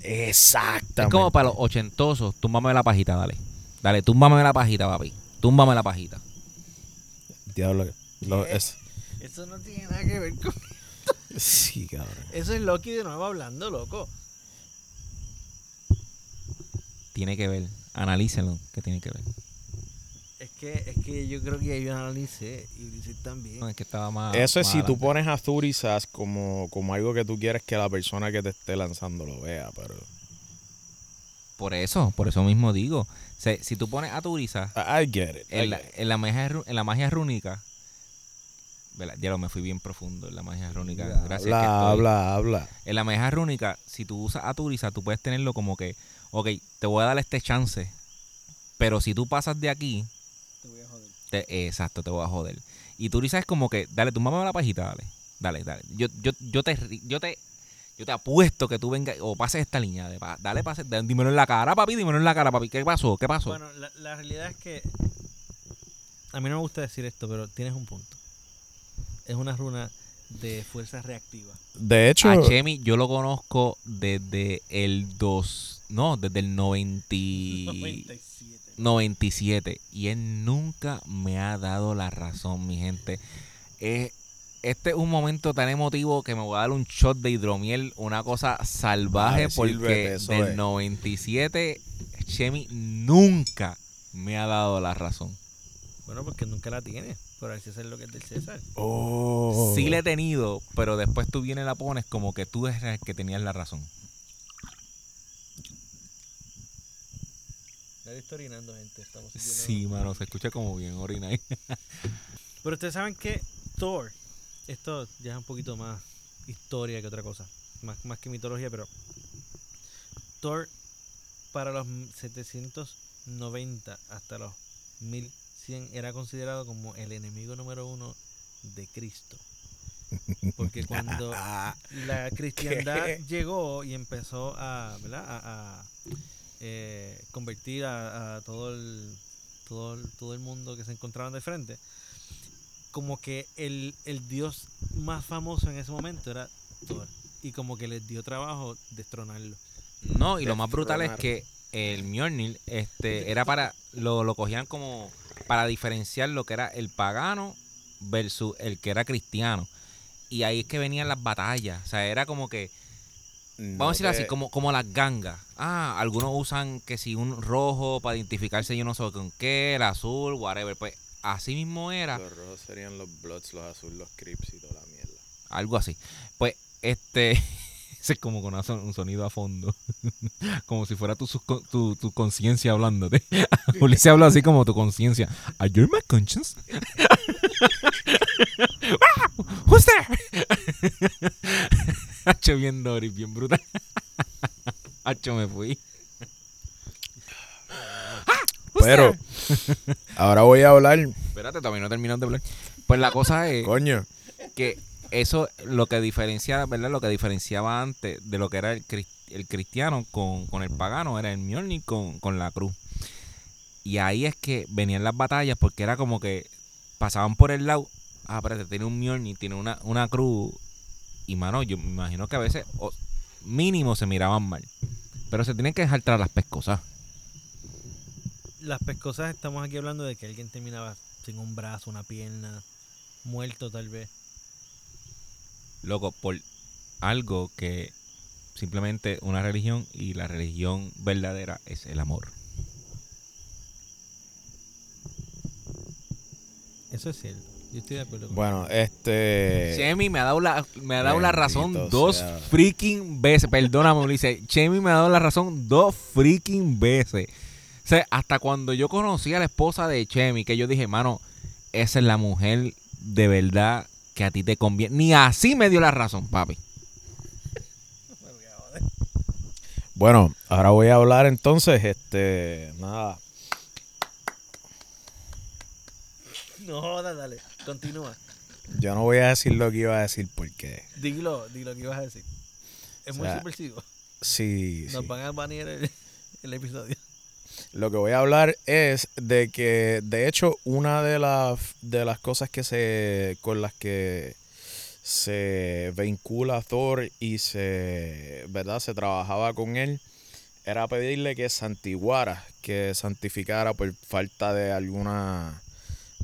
Exactamente. Es como para los ochentosos. Túmbame la pajita, dale. Dale, túmbame la pajita, papi. Túmbame la pajita. Diablo. lo- Eso no tiene nada que ver con... sí, cabrón. Eso es Loki de nuevo hablando, loco. Tiene que ver. Analícenlo, que tiene que ver. Es que, es que yo creo que yo analicé y Ulises también. No, es que estaba más. Eso es más si tú pones a Thurisas como, como algo que tú quieres que la persona que te esté lanzando lo vea, pero... Por eso, por eso mismo digo. Se- si tú pones a Turisa I get it. I en la, get it. en la magia, en la magia rúnica. ¿verdad? Ya lo me fui bien profundo en la magia rúnica. Gracias. que Habla, estoy- habla, habla. En la magia rúnica, si tú usas a Turisa, tú puedes tenerlo como que, ok, te voy a dar este chance. Pero si tú pasas de aquí, Te exacto, te voy a joder. Y Turisa es como que, dale, tú mamá la pajita, dale. Dale, dale. Yo, yo, yo te yo te yo te apuesto que tú vengas o pases esta línea de dale, pase, dímelo en la cara, papi, dímelo en la cara, papi. ¿Qué pasó? ¿Qué pasó? Bueno, la, la realidad es que a mí no me gusta decir esto, pero tienes un punto. Es una runa de fuerza reactiva. De hecho, a Chemi yo lo conozco desde el 2, no, desde el 90 y- 97. 97 y él nunca me ha dado la razón, mi gente. Eh, este es un momento tan emotivo que me voy a dar un shot de hidromiel, una cosa salvaje, porque sírvete, del es. 97 Chemi nunca me ha dado la razón. Bueno, porque nunca la tiene. Pero así es lo que es del César. Oh. Sí le he tenido, pero después tú vienes y la pones como que tú eres el que tenías la razón. Nadie está orinando, gente. Estamos Sí, mano, se escucha como bien orina ahí. Pero ustedes saben que Thor, esto ya es un poquito más historia que otra cosa, más, más que mitología, pero Thor para los 790 hasta los 1100 era considerado como el enemigo número uno de Cristo. Porque cuando la cristiandad ¿Qué? llegó y empezó a, ¿verdad? a, a, eh, convertir a, a todo el todo el, todo el mundo que se encontraban de frente como que el, el dios más famoso en ese momento era Thor y como que les dio trabajo destronarlo No, y lo más brutal es que el Mjolnir este, era para. Lo, lo cogían como para diferenciar lo que era el pagano versus el que era cristiano. Y ahí es que venían las batallas. O sea, era como que. Vamos a decirlo así, como, como las gangas. Ah, algunos usan que si un rojo para identificarse yo no sé con qué, el azul, whatever. Pues así mismo era. Los rojos serían los Bloods, los azules, los Crips y toda la mierda. algo así. Pues, este, es como con un sonido a fondo, como si fuera tu, tu, tu conciencia hablándote. Ulises habla así como tu conciencia. Are you my conscience? Who's there? Hacho bien Doris, bien brutal. Hacho me fui. Who's Pero, ahora voy a hablar, Espérate, todavía no he terminado de hablar. Pues la cosa es coño. que eso lo que diferencia, ¿verdad? Lo que diferenciaba antes de lo que era el, el cristiano con, con el pagano era el Mjolnir con, con la cruz. Y ahí es que venían las batallas porque era como que pasaban por el lado. Ah, espérate, tiene un Mjolnir, tiene una, una cruz. Y mano, yo me imagino que a veces mínimo se miraban mal. Pero se tienen que dejar tras las pescosas. las pescosas estamos aquí hablando de que alguien terminaba sin un brazo una pierna muerto tal vez Loco, por algo que simplemente una religión y la religión verdadera es el amor. eso es cierto yo estoy de acuerdo con Bueno, este. Chemi me ha dado la, me ha dado la razón dos freaking veces. Perdóname, Ulises. Chemi me ha dado la razón dos freaking veces. O sea, hasta cuando yo conocí a la esposa de Chemi, que yo dije, mano, esa es la mujer de verdad que a ti te conviene. Ni así me dio la razón, papi. Bueno, ahora voy a hablar entonces, este. Nada. no dale continúa Yo no voy a decir lo que iba a decir porque. dilo dilo que ibas a decir es O muy subversivo Sí, nos sí. van a banear el, el episodio Lo que voy a hablar es de que, de hecho, una de las de las cosas que se con las que se vincula Thor y se, ¿verdad? Se trabajaba con él era pedirle que santiguara, que santificara por falta de alguna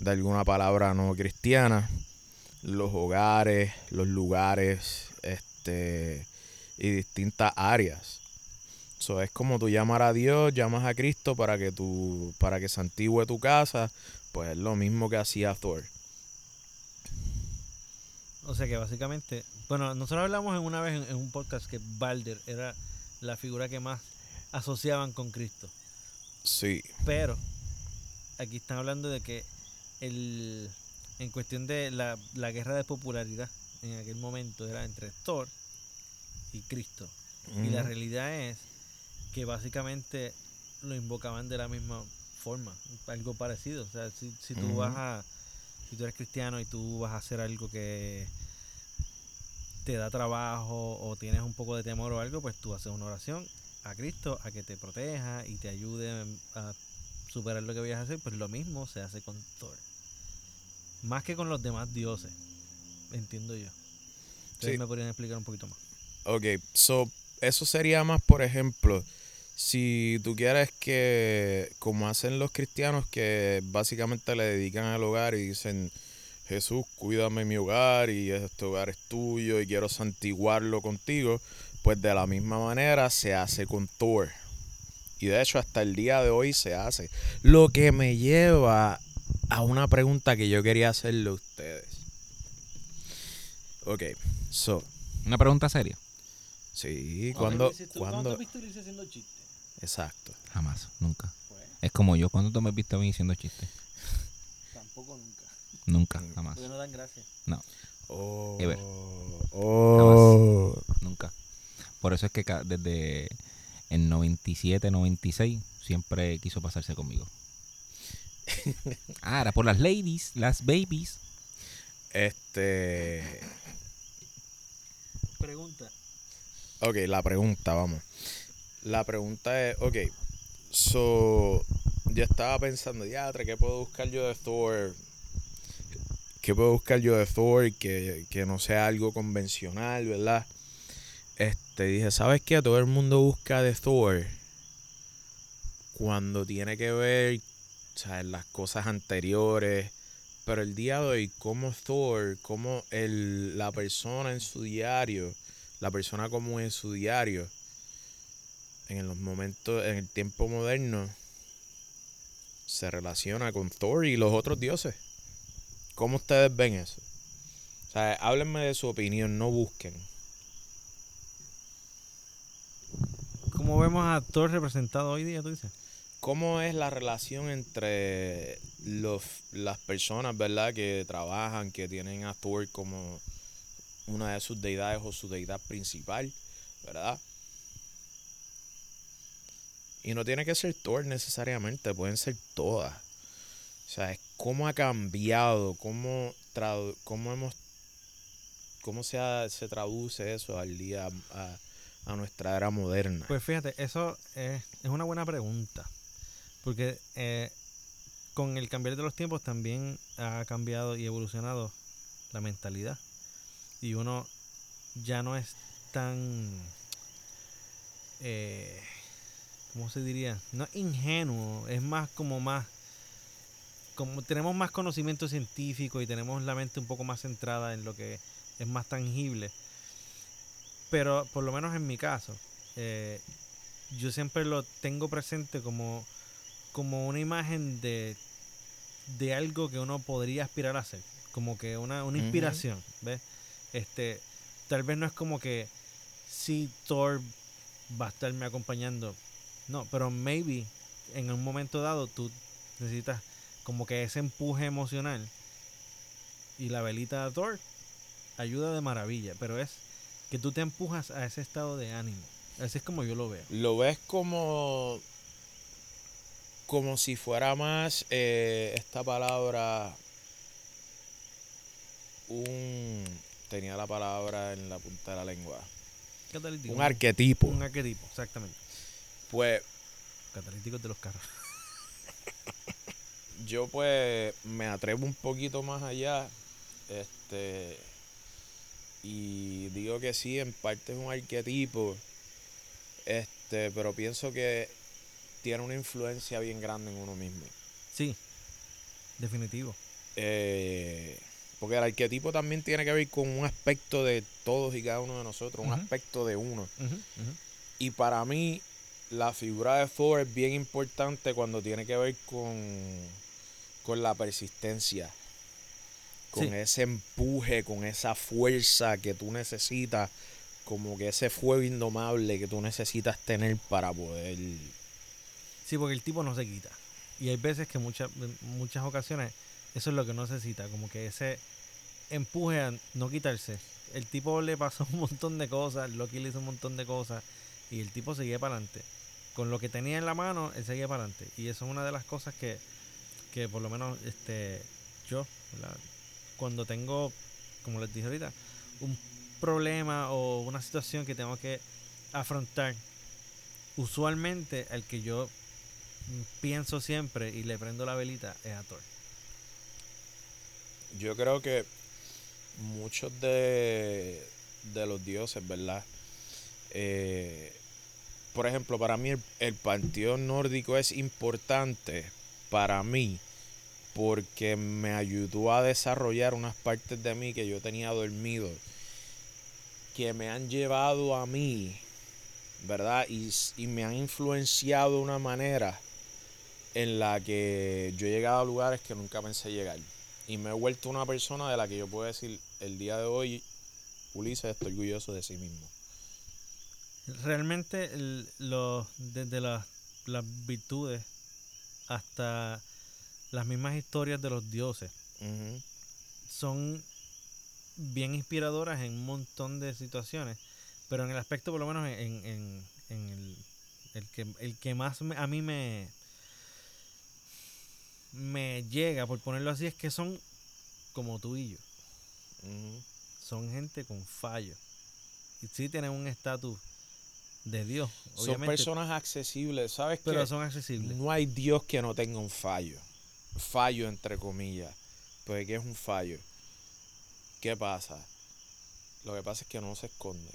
de alguna palabra no cristiana los hogares, los lugares, este y distintas áreas. So, es como tú llamar a Dios, llamas a Cristo para que tu, para que santigüe tu casa, pues es lo mismo que hacía Thor. O sea que básicamente, bueno, nosotros hablamos en una vez en, en un podcast que Balder era la figura que más asociaban con Cristo. Sí. Pero aquí están hablando de que el, en cuestión de la, la guerra de popularidad en aquel momento era entre Thor y Cristo. Y la realidad es que básicamente lo invocaban de la misma forma, algo parecido. O sea, si, si tú vas a, si tú eres cristiano y tú vas a hacer algo que te da trabajo o tienes un poco de temor o algo, pues tú haces una oración a Cristo a que te proteja y te ayude a superar lo que vayas a hacer, pues lo mismo se hace con Thor. Más que con los demás dioses, entiendo yo. Ustedes Sí. me podrían explicar un poquito más. Ok, so, eso sería más, por ejemplo, si tú quieres que, como hacen los cristianos, que básicamente le dedican al hogar y dicen, Jesús, cuídame mi hogar y este hogar es tuyo y quiero santiguarlo contigo, pues de la misma manera se hace con Thor. Y de hecho hasta el día de hoy se hace. Lo que me lleva a una pregunta que yo quería hacerle a ustedes. Ok, so, Una pregunta seria. sí, cuando, cuando, visto Ulises haciendo chistes? exacto. Jamás, nunca. Pues, Es como yo. ¿Cuándo tú me has visto a mí diciendo chistes? tampoco nunca. Nunca, jamás. Porque no dan gracia. Oh, Ever. oh, Nunca. Por eso es que desde el 97, 96 siempre quiso pasarse conmigo. Ah, era por las ladies, las babies. este, Pregunta. ok, la pregunta, vamos. La pregunta es, ok, so, yo estaba pensando, ya, ¿qué puedo buscar yo de Thor? ¿Qué puedo buscar yo de Thor que, que no sea algo convencional, verdad? Este, dije, ¿sabes qué? Todo el mundo busca de Thor cuando tiene que ver, sea, las cosas anteriores. Pero el día de hoy, como Thor, como el, la persona en su diario, la persona común en su diario, en los momentos, en el tiempo moderno, se relaciona con Thor y los otros dioses. ¿Cómo ustedes ven eso? O sea, háblenme de su opinión, no busquen. ¿Cómo vemos a Thor representado hoy día, tú dices? ¿Cómo es la relación entre los, las personas, verdad, que trabajan, que tienen a Thor como una de sus deidades o su deidad principal, verdad? Y no tiene que ser Thor necesariamente, pueden ser todas. O sea, es cómo ha cambiado, cómo, cómo hemos, cómo se, ha- se traduce eso al día, a, a nuestra era moderna. Pues fíjate, eso es, es una buena pregunta. Porque eh, con el cambiar de los tiempos también ha cambiado y evolucionado la mentalidad. Y uno ya no es tan... Eh, ¿Cómo se diría? No ingenuo, es más como más... Como tenemos más conocimiento científico y tenemos la mente un poco más centrada en lo que es más tangible. Pero por lo menos en mi caso, eh, yo siempre lo tengo presente como, como una imagen de, de algo que uno podría aspirar a hacer. Como que una, una inspiración, ¿ves? Este, tal vez no es como que si Thor va a estarme acompañando. No, pero maybe en un momento dado tú necesitas como que ese empuje emocional. Y la velita de Thor ayuda de maravilla, pero es que tú te empujas a ese estado de ánimo. Así es como yo lo veo. Lo ves como. Como si fuera más eh, esta palabra. Un. Tenía la palabra en la punta de la lengua. Catalítico. Un arquetipo. Un arquetipo, exactamente. Pues Catalíticos de los carros. yo pues me atrevo un poquito más allá. Este. Y digo que sí, en parte es un arquetipo. Este, pero pienso que tiene una influencia bien grande en uno mismo. Sí, definitivo. Eh, porque el arquetipo también tiene que ver con un aspecto de todos y cada uno de nosotros, un aspecto de uno. Y para mí, la figura de Thor es bien importante cuando tiene que ver con, con la persistencia. Con Sí. ese empuje, con esa fuerza que tú necesitas, como que ese fuego indomable que tú necesitas tener para poder... Sí, porque el tipo no se quita. Y hay veces que muchas muchas ocasiones eso es lo que no necesita, como que ese empuje a no quitarse. El tipo le pasó un montón de cosas, Loki le hizo un montón de cosas y el tipo seguía para adelante. Con lo que tenía en la mano, él seguía para adelante. Y eso es una de las cosas que, que por lo menos este yo, cuando tengo, como les dije ahorita, un problema o una situación que tengo que afrontar, usualmente el que yo pienso siempre y le prendo la velita es a Thor. Yo creo que muchos de, de los dioses, ¿verdad? Eh, por ejemplo, para mí el, el panteón nórdico es importante para mí porque me ayudó a desarrollar unas partes de mí que yo tenía dormido que me han llevado a mí, ¿verdad? Y, y me han influenciado de una manera en la que yo he llegado a lugares que nunca pensé llegar. Y me he vuelto una persona de la que yo puedo decir, el día de hoy, Ulises, estoy orgulloso de sí mismo. Realmente, el- los, desde las, las virtudes hasta las mismas historias de los dioses son bien inspiradoras en un montón de situaciones, pero en el aspecto, por lo menos en, en- en el, el que, el que más me- a mí me, me llega, por ponerlo así, es que son como tú y yo. Son gente con fallos. Y sí tienen un estatus de Dios, Son personas accesibles, ¿sabes pero qué? son accesibles. No hay Dios que no tenga un fallo. Fallo entre comillas. Pues ¿qué es un fallo? ¿Qué pasa? Lo que pasa es que no se esconden.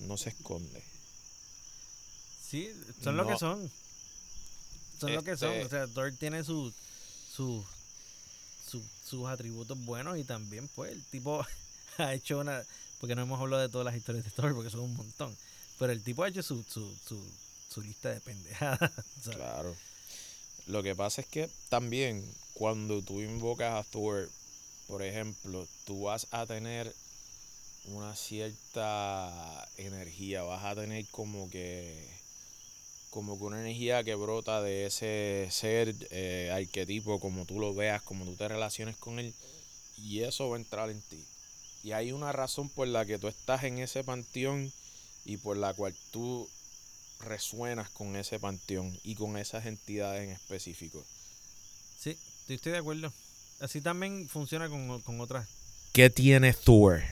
No se esconde. Sí, son lo que son. Son lo que son. Este- O sea, Thor tiene su, su, su- sus atributos buenos y también, pues, el tipo ha hecho una. Porque no hemos hablado de todas las historias de Thor porque son un montón. Pero el tipo ha hecho su, su, su, su lista de pendejadas. Claro. Lo que pasa es que también cuando tú invocas a Thor, por ejemplo, tú vas a tener una cierta energía, vas a tener como que como que una energía que brota de ese ser eh, arquetipo, como tú lo veas, como tú te relaciones con él, y eso va a entrar en ti. Y hay una razón por la que tú estás en ese panteón y por la cual tú resuenas con ese panteón y con esas entidades en específico. Sí, estoy de acuerdo. Así también funciona con, con otras. ¿Qué tiene Thor?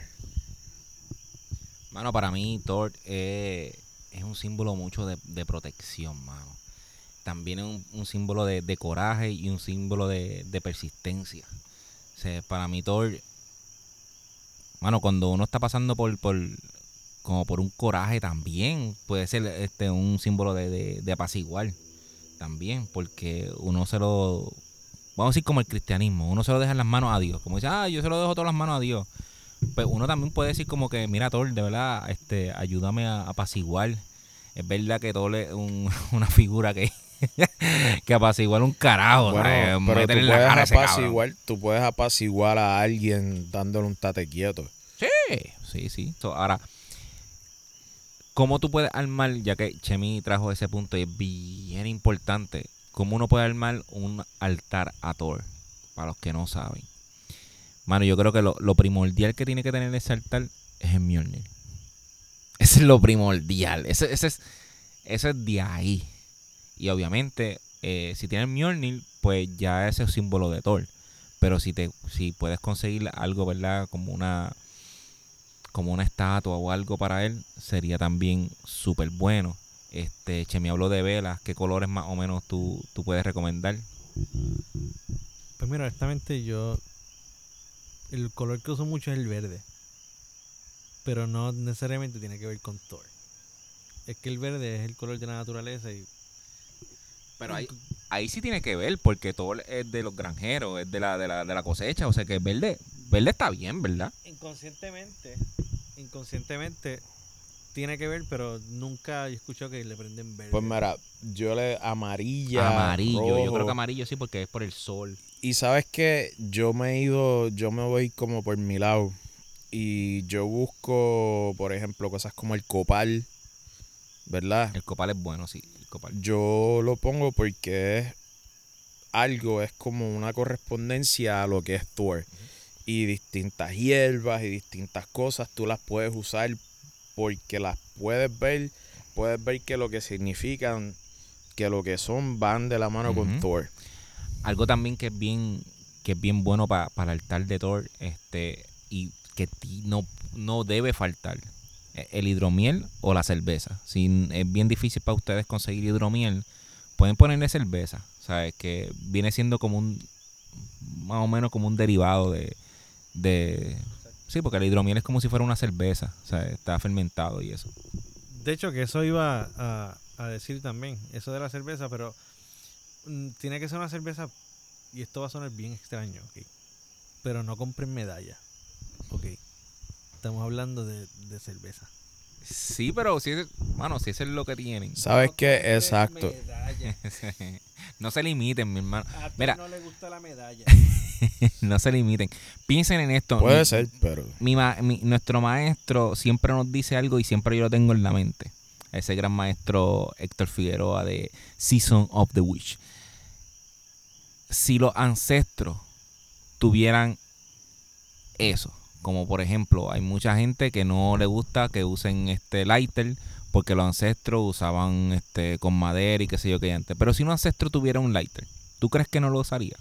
Mano, para mí Thor eh, es un símbolo mucho de, de protección, mano. También es un, símbolo de, coraje y un símbolo de, persistencia. O para mí Thor, mano, cuando uno está pasando por, por como por un coraje también, puede ser este un símbolo de, de, de apaciguar también, porque uno se lo, vamos a decir como el cristianismo, uno se lo deja en las manos a Dios, como dice, ah, yo se lo dejo todas las manos a Dios pues uno también puede decir como que, mira, Thor, de verdad, este, ayúdame a apaciguar. Es verdad que Thor es un- una figura que, que apaciguar un carajo. Pero tú la puedes apaciguar, tú puedes apaciguar a alguien dándole un tate quieto. Sí, sí, sí. So, ahora, ¿cómo tú puedes armar, ya que Chemi trajo ese punto y es bien importante, cómo uno puede armar un altar a Thor? Para los que no saben. Mano, yo creo que lo, lo primordial que tiene que tener ese altar es el Mjolnir. Ese es lo primordial. Ese, ese es, ese es de ahí. Y obviamente, eh, si tienes Mjolnir, pues ya ese es símbolo de Thor. Pero si te, si puedes conseguir algo, ¿verdad? Como una como una estatua o algo para él, sería también súper bueno. Este, Che, me habló de velas, ¿qué colores más o menos tú, tú puedes recomendar? Pues mira, honestamente yo. El color que uso mucho es el verde. Pero no necesariamente tiene que ver con Thor. Es que el verde es el color de la naturaleza y. Pero ahí, ahí sí tiene que ver, porque todo es de los granjeros, es de la, de la, de la cosecha, o sea que verde, verde está bien, ¿verdad? Inconscientemente. Inconscientemente tiene que ver, pero nunca he escuchado que le prenden verde. Pues mira, yo le amarilla. amarillo, yo creo que amarillo sí, porque es por el sol. Y sabes que yo me he ido, yo me voy como por mi lado. Y yo busco, por ejemplo, cosas como el copal, ¿verdad? El copal es bueno, sí, el copal. Yo lo pongo porque es algo, es como una correspondencia a lo que es Thor. Y distintas hierbas y distintas cosas tú las puedes usar porque las puedes ver, puedes ver que lo que significan, que lo que son van de la mano con. Thor. Algo también que es bien, que es bien bueno pa- para el altar de Thor, este, y que no, no debe faltar. eh, El hidromiel o la cerveza. Si es bien difícil para ustedes conseguir hidromiel, pueden ponerle cerveza. ¿Sabes? Que viene siendo como un. Más o menos como un derivado de. de sí, porque el hidromiel es como si fuera una cerveza. Está fermentado y eso. De hecho, que eso iba a, decir también, eso de la cerveza, pero mm, tiene que ser una cerveza, y esto va a sonar bien extraño, ¿ok? Pero no compren medalla, ¿ok? Estamos hablando de, de cerveza. Sí, pero si es, bueno, si eso es lo que tienen. ¿Sabes qué? Exacto. medalla. No se limiten, mi hermano. A Mira. no le gusta la medalla. No se limiten. Piensen en esto. Puede Mi- ser, pero. mi ma- mi- nuestro maestro siempre nos dice algo y siempre yo lo tengo en la mente. Ese gran maestro Héctor Figueroa de Season of the Witch. Si los ancestros tuvieran eso, como por ejemplo, hay mucha gente que no le gusta que usen este lighter porque los ancestros usaban este con madera y qué sé yo qué antes. Pero si un ancestro tuviera un lighter, ¿tú crees que no lo usaría?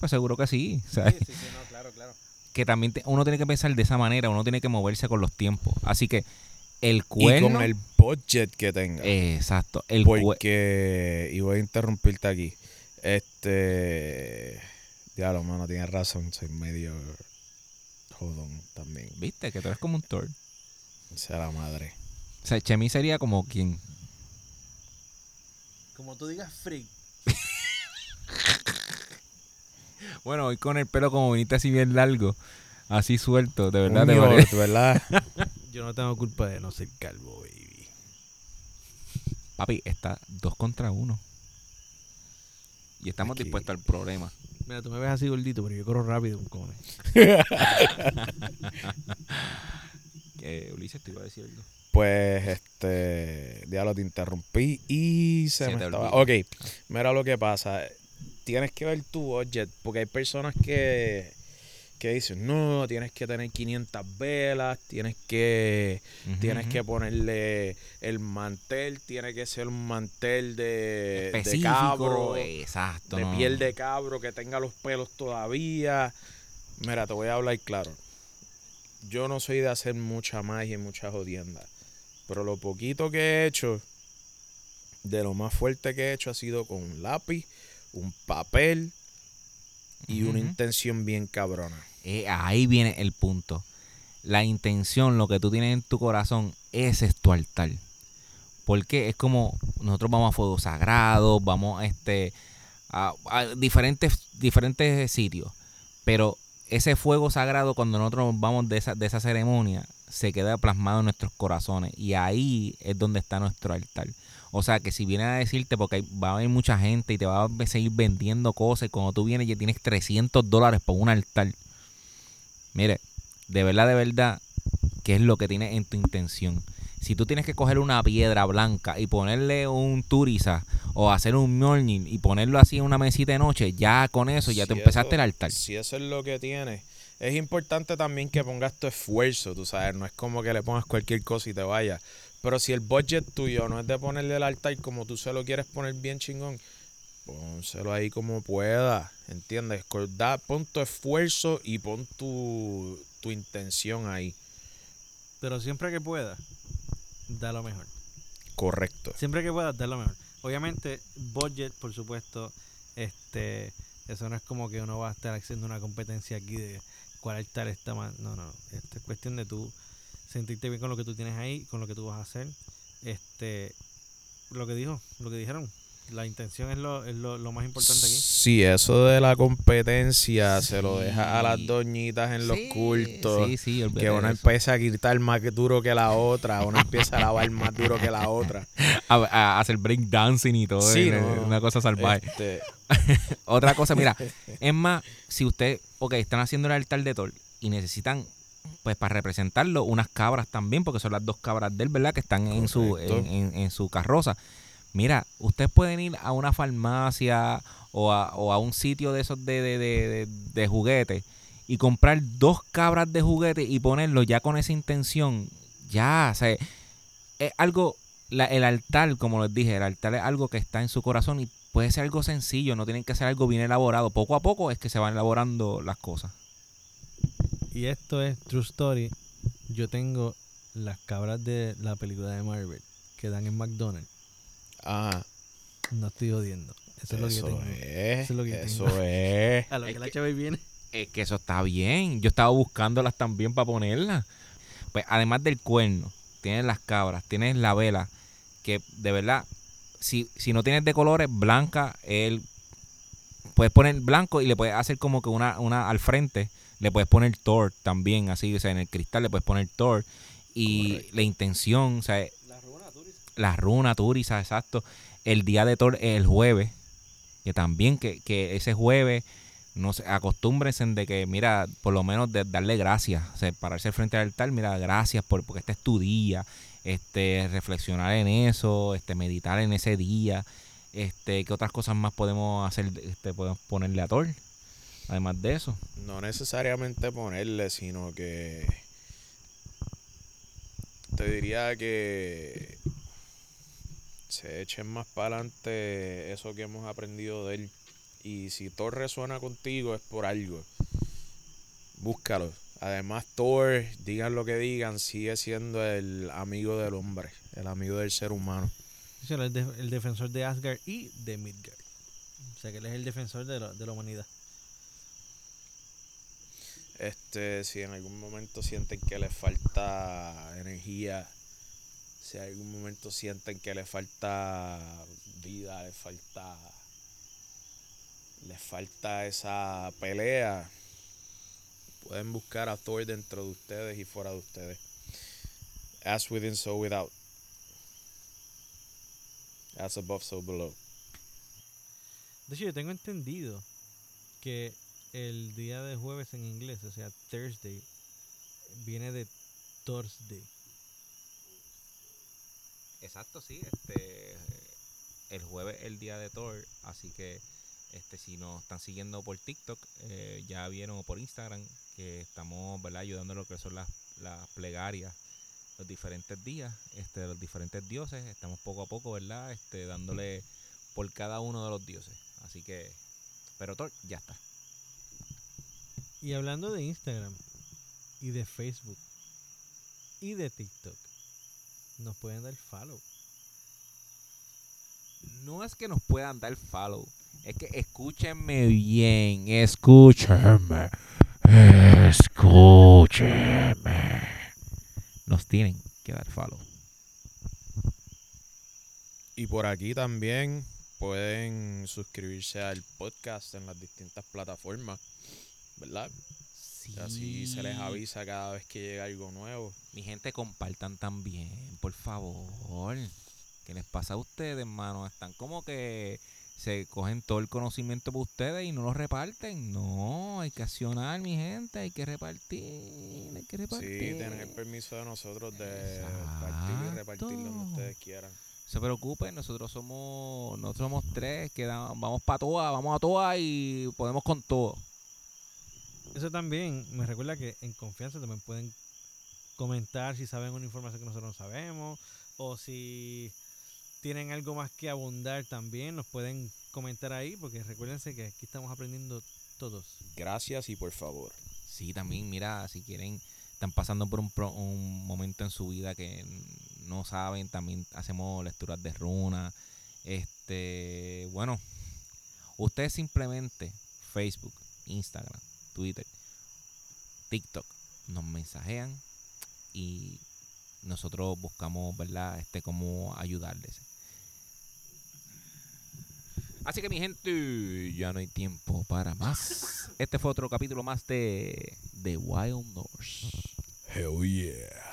Pues seguro que sí. ¿sabes? Sí, sí, sí, no, claro, claro. que también te- uno tiene que pensar de esa manera, uno tiene que moverse con los tiempos. Así que el Y cuerno... con el budget que tenga. Exacto, el Porque, y voy a interrumpirte aquí. Este. Diablo, mano, tienes razón. Soy medio jodón también. ¿Viste? Que tú eres como un Thor. Sea la madre. O sea, Chemi sería como quien... Como tú digas freak. Bueno, hoy con el pelo como viniste así bien largo, así suelto, de verdad. Te parece- ¿verdad? Yo no tengo culpa de no ser calvo, baby. Papi, está dos contra uno. Y estamos Aquí. dispuestos al problema. Mira, tú me ves así gordito, pero yo corro rápido, un cone. Eh, Ulises, te iba a decir algo. Pues, este. Diablo, te interrumpí y se, Se me estaba. olvidó. Ok, mira lo que pasa. Tienes que ver tu budget, porque hay personas que. Que dicen, no, tienes que tener 500 velas, tienes que Tienes que ponerle el mantel, tiene que ser un mantel de, de cabro, exacto. de no. piel de cabro, que tenga los pelos todavía. Mira, te voy a hablar claro. Yo no soy de hacer mucha magia y mucha jodienda. Pero lo poquito que he hecho, de lo más fuerte que he hecho ha sido con un lápiz, un papel y una intención bien cabrona. Eh, ahí viene el punto. La intención, lo que tú tienes en tu corazón, ese es tu altar. Porque es como nosotros vamos a fuego sagrado, vamos a, este, a, diferentes, diferentes sitios. Pero ese fuego sagrado, cuando nosotros vamos de esa, de esa ceremonia, se queda plasmado en nuestros corazones. Y ahí es donde está nuestro altar. O sea que si vienen a decirte, porque va a haber mucha gente y te va a seguir vendiendo cosas, y cuando tú vienes ya tienes 300 dólares por un altar. Mire, de verdad, de verdad, ¿qué es lo que tienes en tu intención? Si tú tienes que coger una piedra blanca y ponerle un turiza o hacer un morning y ponerlo así en una mesita de noche, ya con eso ya te empezaste eso- el altar. Si eso es lo que tienes, es importante también que pongas tu esfuerzo, tú sabes, no es como que le pongas cualquier cosa y te vayas. Pero si el budget tuyo no es de ponerle el altar como tú se lo quieres poner bien chingón, pónselo ahí como pueda, ¿entiendes? Da, pon tu esfuerzo y pon tu, tu intención ahí. Pero siempre que pueda, da lo mejor. Correcto. Siempre que puedas, da lo mejor. Obviamente, budget, por supuesto, este, eso no es como que uno va a estar haciendo una competencia aquí de cuál altar está más. No, no. Esto es cuestión de tú sentirte bien con lo que tú tienes ahí, con lo que tú vas a hacer. Este, lo que dijo, lo que dijeron. La intención es lo, es lo, lo más importante aquí. Sí, eso de la competencia se lo deja a las doñitas en los cultos. Sí, Que una eso. empieza a gritar más duro que la otra, una empieza a lavar más duro que la otra. a, a hacer break dancing y todo. Sí, y no, no. Una cosa salvaje. Este, Otra cosa, mira, es más, si usted, ok, están haciendo el altar de Thor y necesitan, pues para representarlo, unas cabras también, porque son las dos cabras de él, ¿verdad? Que están en su, en, en- en su carroza. Mira, ustedes pueden ir a una farmacia o a, o a un sitio de esos de, juguetes y comprar dos cabras de juguete y ponerlo ya con esa intención. Ya, o sea, es algo, el altar, como les dije, el altar es algo que está en su corazón y puede ser algo sencillo, no tienen que ser algo bien elaborado. Poco a poco es que se van elaborando las cosas. Y esto es True Story. Yo tengo las cabras de la película de Marvel que dan en McDonald's. Ajá, No estoy jodiendo. Eso es lo que yo tengo. es, Eso es lo que yo eso tengo. es. A lo Es que la chava viene. Es que eso está bien. Yo estaba buscándolas también para ponerlas. Pues además del cuerno, tienes las cabras, tienes la vela, que de verdad, si, si no tienes de colores, blanca, él puedes poner blanco y le puedes hacer como que una, una al frente, le puedes poner Thor también, así, o sea, en el cristal le puedes poner Thor. Y Correcto. la intención, o sea, La runa, Turisa, exacto. El día de Thor el jueves. que también que, que ese jueves no se acostúmbrense de que, mira, por lo menos de darle gracias, o sea, pararse frente al altar, mira, gracias por, porque este es tu día, este, reflexionar en eso, este, meditar en ese día, este, qué otras cosas más podemos hacer, este, podemos ponerle a Thor, además de eso. No necesariamente ponerle, sino que te diría que se echen más para adelante eso que hemos aprendido de él. Y si Thor resuena contigo es por algo. Búscalo. Además, Thor, digan lo que digan, sigue siendo el amigo del hombre, el amigo del ser humano. De- el defensor de Asgard y de Midgard. O sea que él es el defensor de, la- de la humanidad. Este, si en algún momento sienten que les falta energía, si en algún momento sienten que les falta vida, les falta les falta esa pelea, pueden buscar a Thor dentro de ustedes y fuera de ustedes. As within, so without. As above, so below. De hecho, yo tengo entendido que el día de jueves en inglés, o sea, Thursday, viene de Thursday. Exacto, sí. Este, el jueves es el día de Thor, así que este, si nos están siguiendo por TikTok, eh, ya vieron por Instagram que estamos ¿verdad? ayudando a lo que son las, las plegarias los diferentes días, este, los diferentes dioses. Estamos poco a poco, ¿verdad? Este, dándole por cada uno de los dioses. Así que, pero Thor ya está. Y hablando de Instagram y de Facebook y de TikTok, nos pueden dar follow. No es que nos puedan dar follow, es que escúchenme bien, escúchenme, escúchenme. Nos tienen que dar follow. Y por aquí también pueden suscribirse al podcast en las distintas plataformas, ¿verdad? Así se les avisa cada vez que llega algo nuevo. Mi gente, compartan también, por favor. ¿Qué les pasa a ustedes, hermano? Están como que se cogen todo el conocimiento por ustedes y no lo reparten. No, hay que accionar, mi gente, hay que repartir, hay que Sí, repartir. tener permiso de nosotros de partir y repartir donde ustedes quieran. se preocupen, nosotros somos nosotros somos tres que vamos para todas, vamos a todas y podemos con todo. Eso también me recuerda que en confianza también pueden comentar si saben una información que nosotros no sabemos o si tienen algo más que abundar también nos pueden comentar ahí porque recuérdense que aquí estamos aprendiendo todos. Gracias y por favor. Sí, también, mira, si quieren, están pasando por un, pro- un momento en su vida que no saben, también hacemos lecturas de runas. Este, bueno, ustedes simplemente Facebook, Instagram, Twitter, TikTok nos mensajean y nosotros buscamos, ¿verdad? Este, cómo ayudarles. Así que mi gente, ya no hay tiempo para más. Este fue otro capítulo más de The Wild North. Hell yeah.